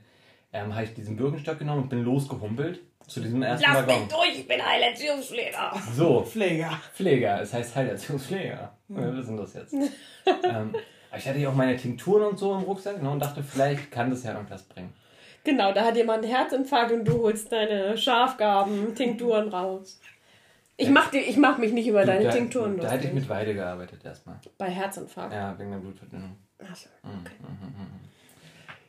Ähm, habe ich diesen Birkenstock genommen und bin losgehumpelt zu diesem ersten Lass Waggon. mich durch, ich bin Heilerziehungspfleger. So, Pfleger. Pfleger, es heißt Heilerziehungspfleger. Wir wissen das jetzt. ähm, aber ich hatte ja auch meine Tinkturen und so im Rucksack ne, und dachte, vielleicht kann das ja irgendwas bringen. Genau, da hat jemand einen Herzinfarkt und du holst deine Schafgaben, Tinkturen raus. Ich mach, die, ich mach mich nicht über deine da, Tinkturen Da hätte ich lustig. mit Weide gearbeitet erstmal. Bei Herzinfarkt. Ja, wegen der Blutverdünnung. Ach so. Mhm,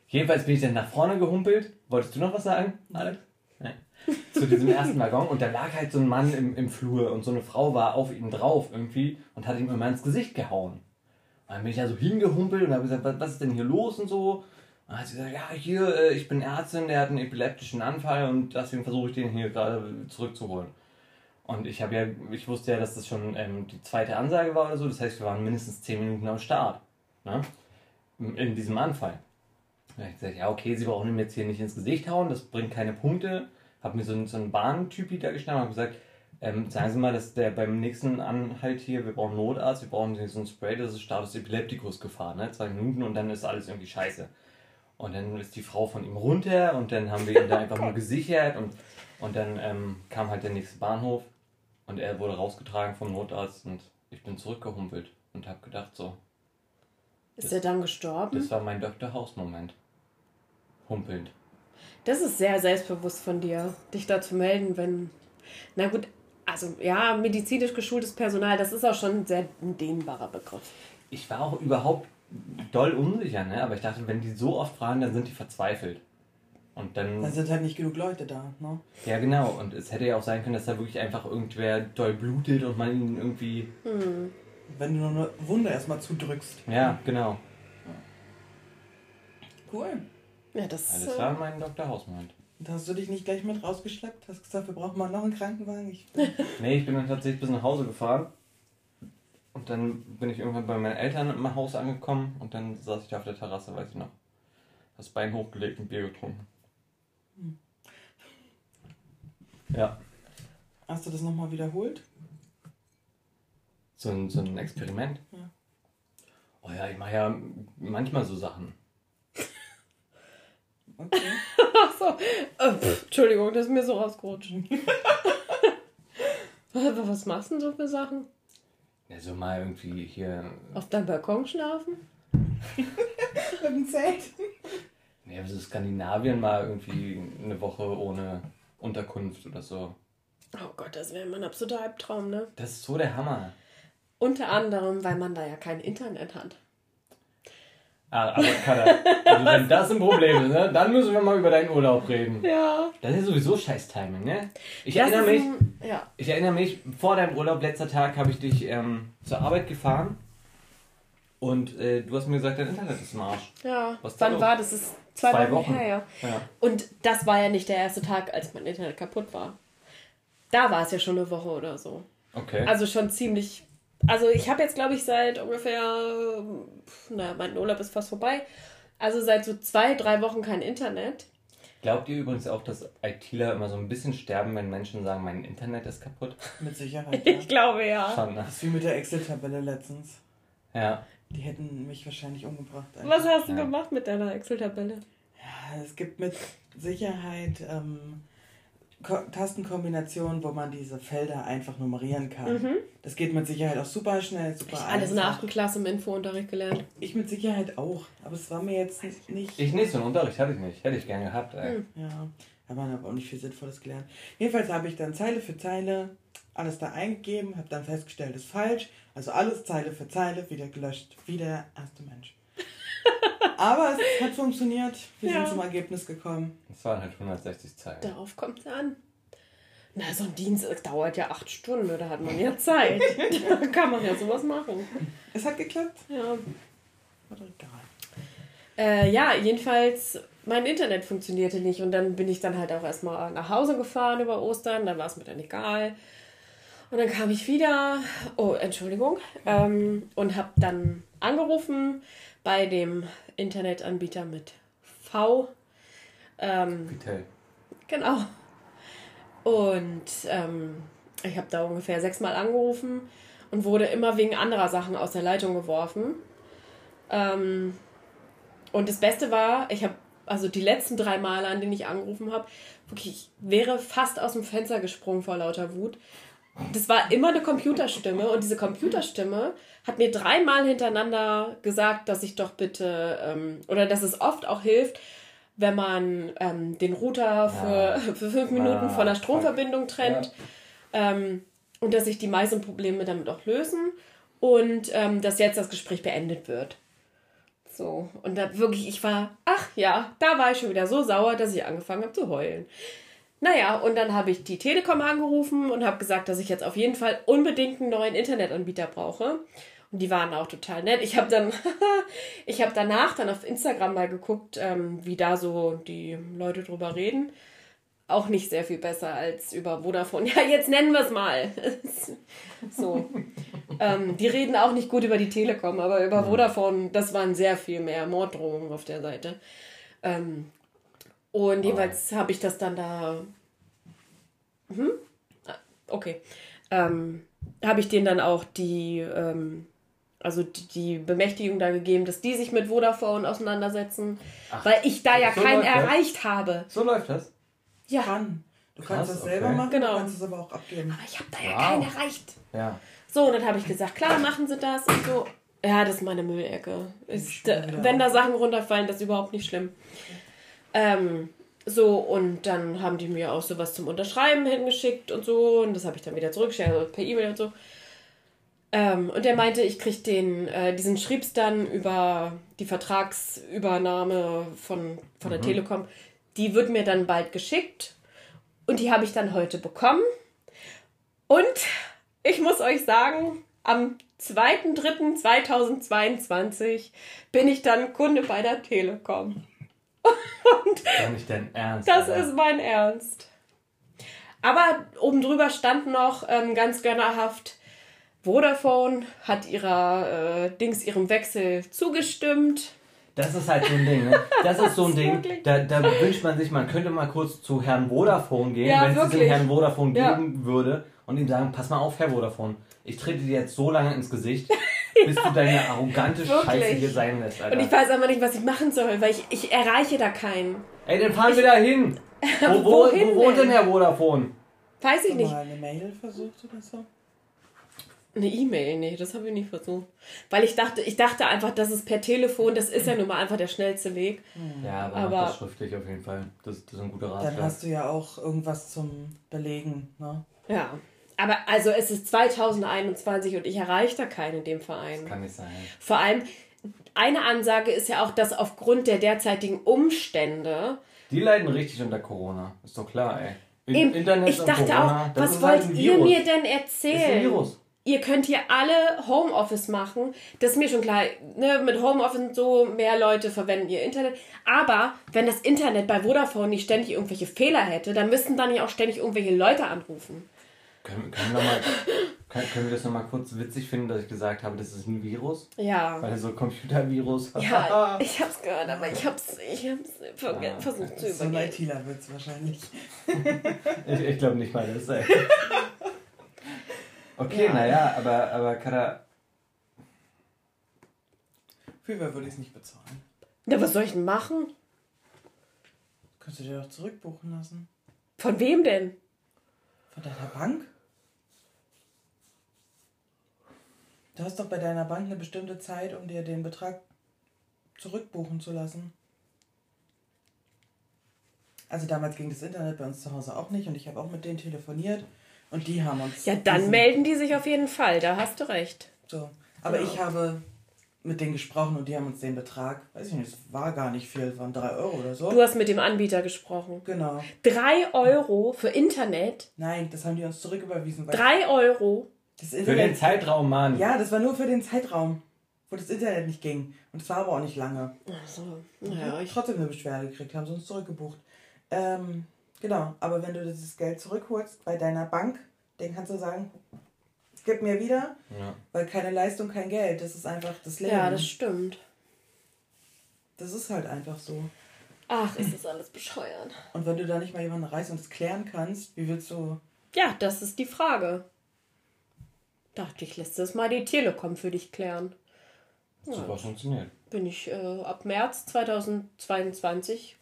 Jedenfalls bin ich dann nach vorne gehumpelt. Wolltest du noch was sagen, Alex? Nein. Zu diesem ersten Waggon und da lag halt so ein Mann im, im Flur und so eine Frau war auf ihm drauf irgendwie und hat ihm immer ins Gesicht gehauen. Und dann bin ich da so hingehumpelt und habe gesagt, was, was ist denn hier los und so. Und dann hat sie gesagt, ja, hier, äh, ich bin Ärztin, der hat einen epileptischen Anfall und deswegen versuche ich den hier gerade zurückzuholen. Und ich habe ja, ich wusste ja, dass das schon ähm, die zweite Ansage war oder so, das heißt, wir waren mindestens 10 Minuten am Start. Ne? In diesem Anfall. Da hab ich gesagt, ja, okay, sie brauchen ihm jetzt hier nicht ins Gesicht hauen, das bringt keine Punkte. Hab mir so einen, so einen Bahntypi da geschnappt und gesagt, ähm, sagen Sie mal, dass der beim nächsten Anhalt hier, wir brauchen Notarzt, wir brauchen so ein Spray, das ist Status Epilepticus Gefahr, ne? Zwei Minuten und dann ist alles irgendwie scheiße. Und dann ist die Frau von ihm runter und dann haben wir ihn da einfach nur gesichert und, und dann ähm, kam halt der nächste Bahnhof und er wurde rausgetragen vom Notarzt und ich bin zurückgehumpelt und habe gedacht so, Ist er dann gestorben? das war mein Dr. House-Moment. Humpelnd. Das ist sehr selbstbewusst von dir, dich da zu melden, wenn. Na gut, also ja, medizinisch geschultes Personal, das ist auch schon ein sehr dehnbarer Begriff. Ich war auch überhaupt doll unsicher, ne? aber ich dachte, wenn die so oft fragen, dann sind die verzweifelt. Und dann, Da sind halt nicht genug Leute da, ne? ja genau, und es hätte ja auch sein können, dass da wirklich einfach irgendwer doll blutet und man ihn irgendwie, Wenn du nur eine Wunde erstmal zudrückst. ja, genau. Cool. Ja, das, Ja, das äh, war mein Dr. Hausmoment. Da hast du dich nicht gleich mit rausgeschleppt? Hast gesagt, wir brauchen mal noch einen Krankenwagen? Ich, Nee, ich bin dann tatsächlich bis nach Hause gefahren. Und dann bin ich irgendwann bei meinen Eltern im Haus angekommen und dann saß ich da auf der Terrasse, weiß ich noch. Das Bein hochgelegt und Bier getrunken. Ja, hast du das nochmal wiederholt? so ein, so ein Experiment. Ja. Oh ja, ich mache ja manchmal so Sachen. Okay. Ach so. Äh, pff, Entschuldigung, das ist mir so rausgerutscht. was was machst du denn so für Sachen? Ja, so mal irgendwie hier. Auf deinem Balkon schlafen? Mit dem Zelt? Ja, so Skandinavien mal irgendwie eine Woche ohne Unterkunft oder so. Oh Gott, das wäre mein absoluter Albtraum, ne? Das ist so der Hammer. Unter anderem, weil man da ja kein Internet hat. Ah, aber Katha, also wenn das ein Problem ist, ne, dann müssen wir mal über deinen Urlaub reden. Ja. Das ist sowieso scheiß Timing, ne? Ich Das erinnere mich, ein- ja. ich erinnere mich, vor deinem Urlaub, letzter Tag, habe ich dich ähm, zur Arbeit gefahren und äh, du hast mir gesagt, dein Internet ist im Arsch. Ja. Was Wann war das? Das ist zwei, Zwei Wochen, Wochen. her, ja. Ja. Und das war ja nicht der erste Tag, als mein Internet kaputt war. Da war es ja schon eine Woche oder so. Okay. Also schon ziemlich. Also ich habe jetzt, glaube ich, seit ungefähr. pf, Na, mein Urlaub ist fast vorbei. Also seit so zwei, drei Wochen kein Internet. Glaubt ihr übrigens auch, dass ITler immer so ein bisschen sterben, wenn Menschen sagen, mein Internet ist kaputt? Mit Sicherheit, ja. Ich glaube ja. Schon, ne? Das ist wie mit der Excel-Tabelle letztens. Ja. Die hätten mich wahrscheinlich umgebracht. Was hast du Ja. gemacht mit deiner Excel-Tabelle? Ja, Es gibt mit Sicherheit ähm, Tastenkombinationen, wo man diese Felder einfach nummerieren kann. Das geht mit Sicherheit auch super schnell, super Ich alles in der einfach. 8. Klasse im Infounterricht gelernt. Ich mit Sicherheit auch, aber es war mir jetzt nicht. Ich nicht, so einen Unterricht hatte ich nicht. Hätte ich gern gehabt, ey. Hm. Ja, Aber man hat auch nicht viel Sinnvolles gelernt. Jedenfalls habe ich dann Zeile für Zeile alles da eingegeben, habe dann festgestellt, ist falsch. Also alles Zeile für Zeile wieder gelöscht, wie der erste Mensch. Aber es hat funktioniert. Wir Ja. sind zum Ergebnis gekommen. Das waren halt 160 Zeilen. Darauf kommt es an. Na, so ein Dienst dauert ja acht Stunden, da hat man ja Zeit. da kann man ja sowas machen. Es hat geklappt. Ja. Oder egal. Äh, ja, jedenfalls, mein Internet funktionierte nicht und dann bin ich dann halt auch erstmal nach Hause gefahren über Ostern, dann war es mir dann egal. Und dann kam ich wieder, oh, Entschuldigung, ähm, und habe dann angerufen bei dem Internetanbieter mit V. Ähm, Vitel. Genau. Und ähm, ich habe da ungefähr sechsmal angerufen und wurde immer wegen anderer Sachen aus der Leitung geworfen. Ähm, und das Beste war, ich habe also die letzten drei Male, an denen ich angerufen habe, wirklich, ich wäre fast aus dem Fenster gesprungen vor lauter Wut. Das war immer eine Computerstimme und diese Computerstimme hat mir dreimal hintereinander gesagt, dass ich doch bitte, ähm, oder dass es oft auch hilft, wenn man ähm, den Router für, Ja. für fünf Minuten Ah, von der. Stromverbindung trennt ähm, und dass sich die meisten Probleme damit auch lösen und ähm, dass jetzt das Gespräch beendet wird. So, und da wirklich, ich war, ach ja, da war ich schon wieder so sauer, dass ich angefangen habe zu heulen. Naja, und dann habe ich die Telekom angerufen und habe gesagt, dass ich jetzt auf jeden Fall unbedingt einen neuen Internetanbieter brauche. Und die waren auch total nett. Ich habe dann, ich habe danach dann auf Instagram mal geguckt, ähm, wie da so die Leute drüber reden. Auch nicht sehr viel besser als über Vodafone. Ja, jetzt nennen wir es mal. so. ähm, die reden auch nicht gut über die Telekom, aber über Vodafone, das waren sehr viel mehr Morddrohungen auf der Seite. Ähm, und jeweils habe ich das dann da. Hm? Okay. Ähm, habe ich denen dann auch die, ähm, also die, die Bemächtigung da gegeben, dass die sich mit Vodafone auseinandersetzen, Ach, weil ich da ja so keinen läuft das? erreicht habe. So läuft das. Ja, Kann. Du Krass, kannst das selber okay. machen, Genau. du kannst es aber auch abgeben. aber ich habe da ja Wow. keinen erreicht. Ja. So, und dann habe ich gesagt, klar, machen Sie das und so. Ja, das ist meine Müllecke. Ist, wieder wenn da. Sachen runterfallen, das ist überhaupt nicht schlimm. Ähm, so, und dann haben die mir auch sowas zum Unterschreiben hingeschickt und so. Und das habe ich dann wieder zurückgeschickt, also per E-Mail und so. Ähm, und der meinte, ich krieg den, äh, diesen schrieb's dann über die Vertragsübernahme von, von der Telekom. Die wird mir dann bald geschickt. Und die habe ich dann heute bekommen. Und ich muss euch sagen, am 2.3.2022 bin ich dann Kunde bei der Telekom. War nicht dein Ernst. Das Alter. ist mein Ernst. Aber oben drüber stand noch ähm, ganz gönnerhaft, Vodafone hat ihrer äh, Dings ihrem Wechsel zugestimmt. Das ist halt so ein Ding, ne? Das ist so ein Ding, wirklich- da, da wünscht man sich, man könnte mal kurz zu Herrn Vodafone gehen, Ja, wenn es den wirklich. Herrn Vodafone Ja. geben würde und ihm sagen, pass mal auf, Herr Vodafone, ich trete dir jetzt so lange ins Gesicht, bis du deine arrogante Wirklich. Scheiße hier sein lässt, Alter. Und ich weiß aber nicht, was ich machen soll, weil ich, ich erreiche da keinen. Ey, dann fahren wir da hin. Wo, wo, Wohin wo wohnt denn? Herr Vodafone? Weiß ich Hast du nicht. mal eine Mail versucht oder so? Eine E-Mail, nee, das habe ich nicht versucht. Weil ich dachte, ich dachte einfach, das ist per Telefon, das ist ja nun mal einfach der schnellste Weg. Ja, aber, Aber- das schriftlich auf jeden Fall. Das, das ist ein guter Dann Ratschlag. hast du ja auch irgendwas zum Belegen, ne? Ja. Aber also es ist 2021 und ich erreiche da keinen in dem Verein. Kann nicht sein. Vor allem, eine Ansage ist ja auch, dass aufgrund der derzeitigen Umstände. Die leiden richtig unter Corona. Ist doch klar, ey. In- Eben, Internet ich dachte Corona, auch, das was ist wollt halt ihr mir denn Ist ein erzählen? Virus. Ihr könnt hier alle Homeoffice machen. Das ist mir schon klar. Ne, mit Homeoffice und so, mehr Leute verwenden ihr Internet. Aber wenn das Internet bei Vodafone nicht ständig irgendwelche Fehler hätte, dann müssten dann ja auch ständig irgendwelche Leute anrufen. Können, können, wir noch mal, können, können wir das nochmal kurz witzig finden, dass ich gesagt habe, das ist ein Virus? Ja. Weil so Computervirus. Ja, ich hab's gehört, aber ich hab's, ich hab's Ah, versucht zu So ein übergehen. ITler wird es wahrscheinlich. ich ich glaube nicht mal das, ey. Okay, Ja. naja, aber, aber Kada, Für wer würde ich es nicht bezahlen? Na, was soll ich denn machen? Könntest du dir doch zurückbuchen lassen. Von wem denn? Von deiner Bank? Du hast doch bei deiner Bank eine bestimmte Zeit, um dir den Betrag zurückbuchen zu lassen. Also damals ging das Internet bei uns zu Hause auch nicht und ich habe auch mit denen telefoniert und die haben uns. Ja, dann diesen- melden die sich auf jeden Fall, da hast du recht. So. Aber Genau. ich habe mit denen gesprochen und die haben uns den Betrag, weiß ich nicht, es war gar nicht viel, waren drei Euro oder so. Du hast mit dem Anbieter gesprochen. Genau. Drei Euro für Internet? Nein, das haben die uns zurücküberwiesen. Weil Drei Euro? das Für den Zeitraum, Mann. ja, das war nur für den Zeitraum, wo das Internet nicht ging. Und es war aber auch nicht lange. Ach so. Ja, Naja, ich ich. trotzdem eine Beschwerde gekriegt, haben sie uns zurückgebucht. Ähm, genau, aber wenn du dieses Geld zurückholst bei deiner Bank, dann kannst du sagen, gib mir wieder, Ja. weil keine Leistung, kein Geld. Das ist einfach das Leben. Ja, das stimmt. das ist halt einfach so. Ach, ist das alles bescheuert. Und wenn du da nicht mal jemanden reißt und es klären kannst, wie willst du. Ja, das ist die Frage. Dachte ich, lässt das mal die Telekom für dich klären. Super funktioniert. Bin ich äh, ab März 2022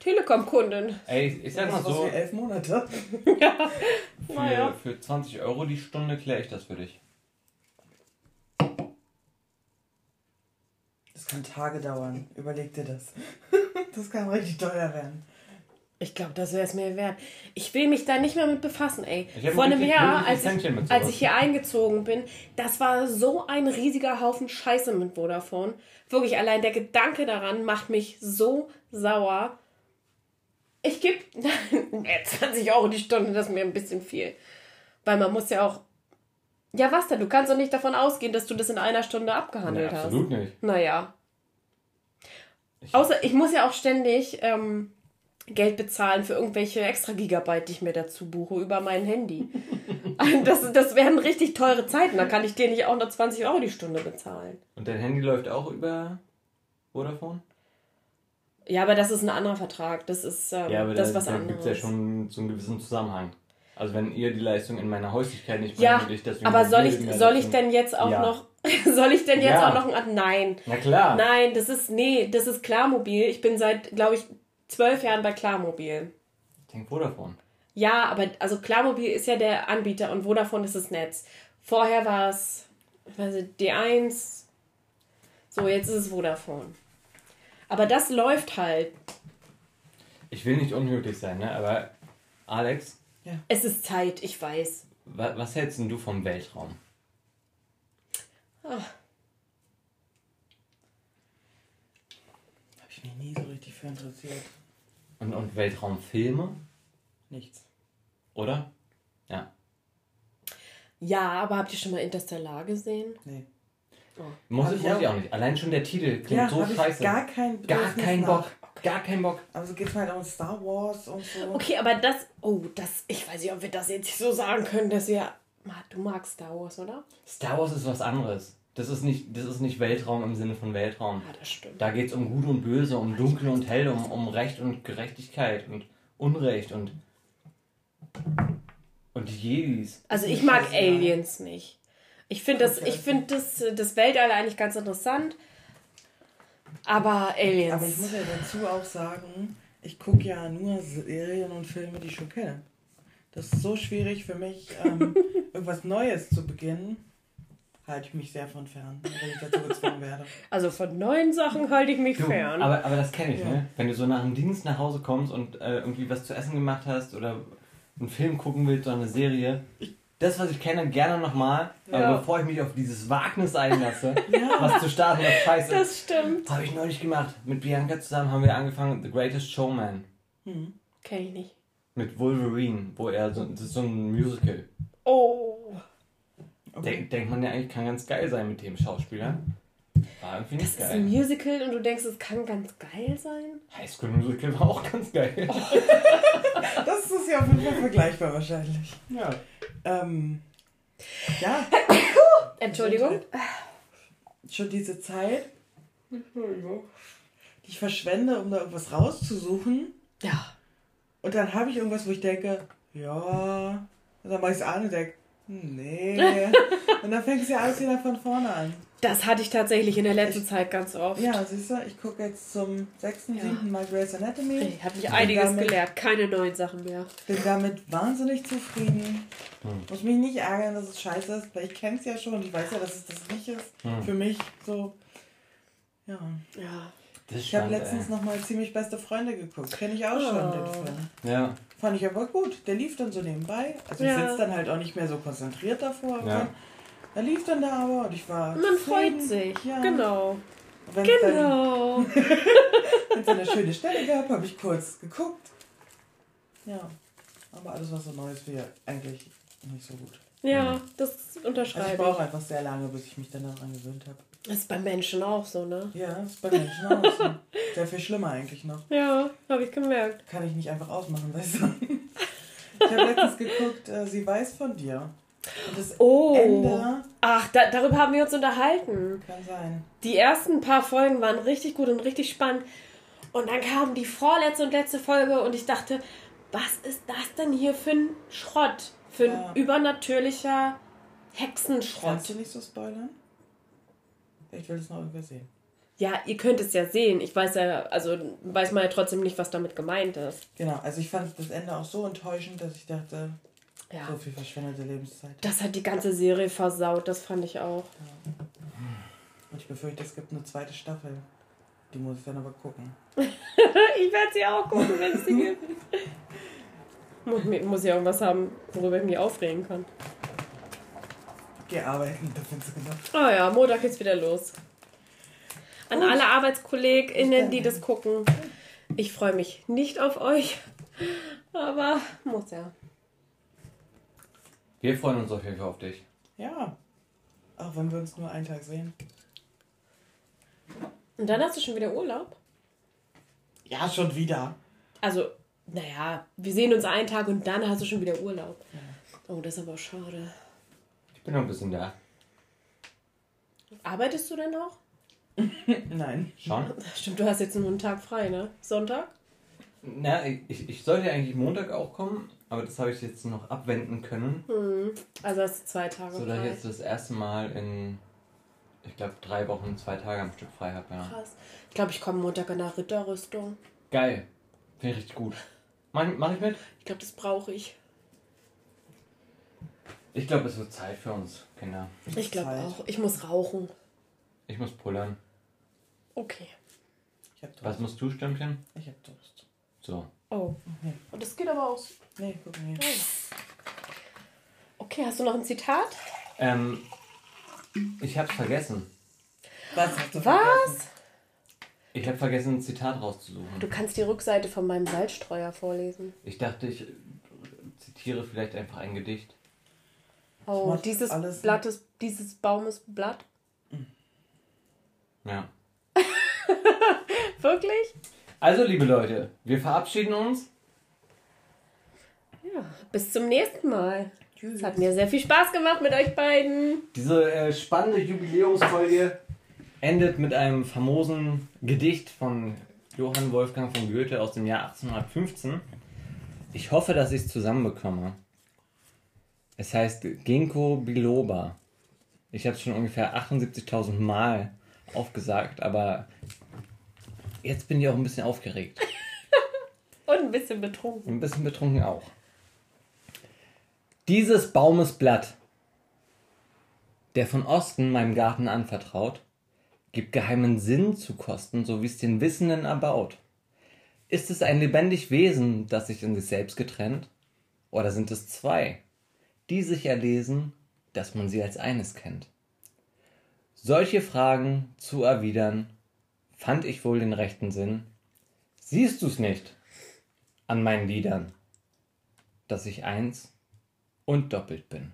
Telekom-Kundin. Ey, ich, ich sag mal ist so, wie elf Monate. für, Naja. für 20 Euro die Stunde kläre ich das für dich. Das kann Tage dauern. Überleg dir das. Das kann richtig teuer werden. Ich glaube, das wäre es mir wert. Ich will mich da nicht mehr mit befassen, ey. Vor einem Jahr, als ich, als ich hier eingezogen bin, das war so ein riesiger Haufen Scheiße mit Vodafone. Wirklich, allein der Gedanke daran macht mich so sauer. Ich gebe 20 Euro die Stunde, das ist mir ein bisschen viel. Weil man muss ja auch. Ja, was denn? Du kannst doch nicht davon ausgehen, dass du das in einer Stunde abgehandelt Nee, hast. absolut nicht. Naja. Ich- Außer ich muss ja auch ständig ähm, Geld bezahlen für irgendwelche extra Gigabyte, die ich mir dazu buche über mein Handy. das, das wären richtig teure Zeiten. Da kann ich dir nicht auch noch 20 Euro die Stunde bezahlen. Und dein Handy läuft auch über Vodafone? Ja, aber das ist ein anderer Vertrag. Das ist ähm, Ja, aber das da, ist was da anderes. gibt es ja schon so einen gewissen Zusammenhang. Also wenn ihr die Leistung in meiner Häuslichkeit nicht Ja, bringt und ich deswegen aber soll ich, soll ich denn jetzt auch Ja. noch. soll ich denn jetzt Ja. auch noch ein. Nein. Na klar. Nein, das ist. Nee, das ist Klarmobil. Ich bin seit, glaube ich, zwölf Jahren bei Klarmobil. Ich denke Vodafone. Ja, aber also Klarmobil ist ja der Anbieter und Vodafone ist das Netz. Vorher war es nicht, D1. So, jetzt ist es Vodafone. Aber das läuft halt. Ich will nicht unhöflich sein, ne? aber Alex, Es ist Zeit, ich weiß. wa was hältst denn du vom Weltraum? Habe ich mich nie so richtig für interessiert. Und, und Weltraumfilme, Nichts. oder? Ja. Ja, aber habt ihr schon mal Interstellar gesehen? Nee. Muss Hab ich, ich muss ich auch. auch nicht. Allein schon der Titel klingt Ja, so hab ich scheiße. gar kein Gar Bedürfnis keinen nach. Bock. Gar keinen Bock. Aber so geht es halt auch um Star Wars und so. Okay, aber das. Oh, das. Ich weiß nicht, ob wir das jetzt nicht so sagen können, dass wir. Ma- Du magst Star Wars, oder? Star Wars ist was anderes. Das ist nicht, das ist nicht Weltraum im Sinne von Weltraum. Ja, das stimmt. Da geht es um Gut und Böse, um Dunkel und Hell, um, um Recht und Gerechtigkeit und Unrecht und. Und die Jedis. Also ich mag. Aliens nicht. Ich finde das, ich finde das, das Weltall eigentlich ganz interessant. Aber Aliens. Aber ich muss ja dazu auch sagen, ich gucke ja nur Serien und Filme, die ich schon kenne. Das ist so schwierig für mich, ähm, irgendwas Neues zu beginnen. Halte ich mich sehr von fern, wenn ich dazu gezwungen werde. also von neuen Sachen halte ich mich Du, fern. aber, aber das kenne ich, Ja. ne? Wenn du so nach dem Dienst nach Hause kommst und äh, irgendwie was zu essen gemacht hast oder einen Film gucken willst oder eine Serie. Das, was ich kenne, gerne nochmal. Ja. Aber bevor ich mich auf dieses Wagnis einlasse, Ja. was zu starten, was scheiße das stimmt. Habe ich neulich gemacht. Mit Bianca zusammen haben wir angefangen, The Greatest Showman. Hm. Kenn ich nicht. Mit Wolverine, wo er so, das ist so ein Musical. Oh. Okay. Denk, denkt man ja eigentlich, kann ganz geil sein mit dem Schauspieler. War irgendwie Das nicht ist ein geil. Musical und du denkst, es kann ganz geil sein? High School Musical war auch ganz geil. Das ist ja auf jeden Fall vergleichbar wahrscheinlich. Ja. Ähm, ja, Entschuldigung. schon diese Zeit, die ich verschwende, um da irgendwas rauszusuchen. Ja. Und dann habe ich irgendwas, wo ich denke, ja. Und dann mache ich es an und denke, nee. und dann fängt es ja alles wieder von vorne an. Das hatte ich tatsächlich in der letzten Zeit ganz oft. Ja, siehst du, ich gucke jetzt zum sechsten, Ja. siebten Mal Grey's Anatomy. Ich habe mich einiges damit- gelernt. Keine neuen Sachen mehr. Bin damit wahnsinnig zufrieden. Hm. Muss mich nicht ärgern, dass es scheiße ist, weil ich kenne es ja schon. Ich weiß ja, dass es das nicht ist. Hm. Für mich so. Ja. Ja. Das Ich habe letztens nochmal ziemlich beste Freunde geguckt. Kenne ich auch schon, Oh. den Film. Ja. Fand ich aber gut. Der lief dann so nebenbei. Also ich Ja. sitze dann halt auch nicht mehr so konzentriert davor. aber Ja. Er lief dann da aber und ich war. Man freut zufrieden. sich. Ja. Genau. Wenn es Genau. wenn's dann eine schöne Stelle gab, habe ich kurz geguckt. Ja. Aber alles, was so neu ist, wäre eigentlich nicht so gut. Ja, das Also ich unterschreibe brauche einfach sehr lange, bis ich mich dann daran gewöhnt habe. Das ist bei Menschen auch so, ne? Ja, das ist bei Menschen auch so. Sehr viel schlimmer eigentlich noch. Ja, habe ich gemerkt. Kann ich nicht einfach ausmachen, weißt du? Ich habe letztens geguckt, äh, sie weiß von dir. Das Oh. Ende Ach, da, darüber haben wir uns unterhalten. kann sein. Die ersten paar Folgen waren richtig gut und richtig spannend. Und dann kam die vorletzte und letzte Folge und ich dachte, was ist das denn hier für ein Schrott? Für ein Ja. übernatürlicher Hexenschrott. Kannst du nicht so spoilern? Ich will es noch irgendwer sehen. Ja, ihr könnt es ja sehen. Ich weiß ja, also weiß man ja trotzdem nicht, was damit gemeint ist. Genau, also ich fand das Ende auch so enttäuschend, dass ich dachte, Ja. so viel verschwendete Lebenszeit. Das hat die ganze Serie versaut, das fand ich auch. Und ich befürchte, es gibt eine zweite Staffel. Die muss ich dann aber gucken. Ich werde sie auch gucken, wenn es sie gibt. Muss, ja irgendwas haben, worüber ich mich aufregen kann. Geh arbeiten, da findest du genau. Oh ja, Montag geht's wieder los. An alle ArbeitskollegInnen, die das gucken. Ich freue mich nicht auf euch. Aber muss ja. Wir freuen uns auf jeden Fall auf dich. Ja. Auch wenn wir uns nur einen Tag sehen. Und dann hast du schon wieder Urlaub? Ja, schon wieder. Also, naja, wir sehen uns einen Tag und dann hast du schon wieder Urlaub. Oh, das ist aber schade. Ich bin noch ein bisschen da. Arbeitest du denn auch? Nein. Schon? Stimmt, du hast jetzt nur einen Tag frei, ne? Sonntag? Na, ich, ich sollte eigentlich Montag auch kommen, aber das habe ich jetzt noch abwenden können. Hm. Also hast du zwei Tage So dass ich frei. jetzt das erste Mal in, ich glaube, drei Wochen zwei Tage am Stück frei habe. Ja. Krass. Ich glaube, ich komme Montag in der Ritterrüstung. Geil. Finde ich richtig gut. Mach, mach ich mit? Ich glaube, das brauche ich. Ich glaube, es wird Zeit für uns, Kinder. Ich glaube auch. Ich muss rauchen. Ich muss pullern. Okay. Ich hab Durst. Was musst du, Stürmchen? Ich hab Durst. So. Oh. Und das geht aber aus. Nee, guck mal hier. Okay, hast du noch ein Zitat? Ähm, ich hab's vergessen. Was hast du vergessen? Was? Ich habe vergessen, ein Zitat rauszusuchen. Du kannst die Rückseite von meinem Salzstreuer vorlesen. Ich dachte, ich zitiere vielleicht einfach ein Gedicht. Oh, dieses alles- Blattes, dieses Baumes Blatt. Ja. Wirklich? Also, liebe Leute, wir verabschieden uns. Ja. Bis zum nächsten Mal. Tschüss. Es hat mir sehr viel Spaß gemacht mit euch beiden. Diese äh, spannende Jubiläumsfolge endet mit einem famosen Gedicht von Johann Wolfgang von Goethe aus dem Jahr 1815. Ich hoffe, dass ich es zusammenbekomme. Es heißt Ginkgo biloba. Ich habe es schon ungefähr 78.000 Mal aufgesagt, aber jetzt bin ich auch ein bisschen aufgeregt. Und ein bisschen betrunken. Ein bisschen betrunken auch. Dieses Baumes Blatt, der von Osten meinem Garten anvertraut, gibt geheimen Sinn zu kosten, so wie es den Wissenden erbaut. Ist es ein lebendig Wesen, das sich in sich selbst getrennt? Oder sind es zwei, die sich erlesen, dass man sie als eines kennt? Solche Fragen zu erwidern, fand ich wohl den rechten Sinn. Siehst du's nicht an meinen Liedern, dass ich eins und doppelt bin?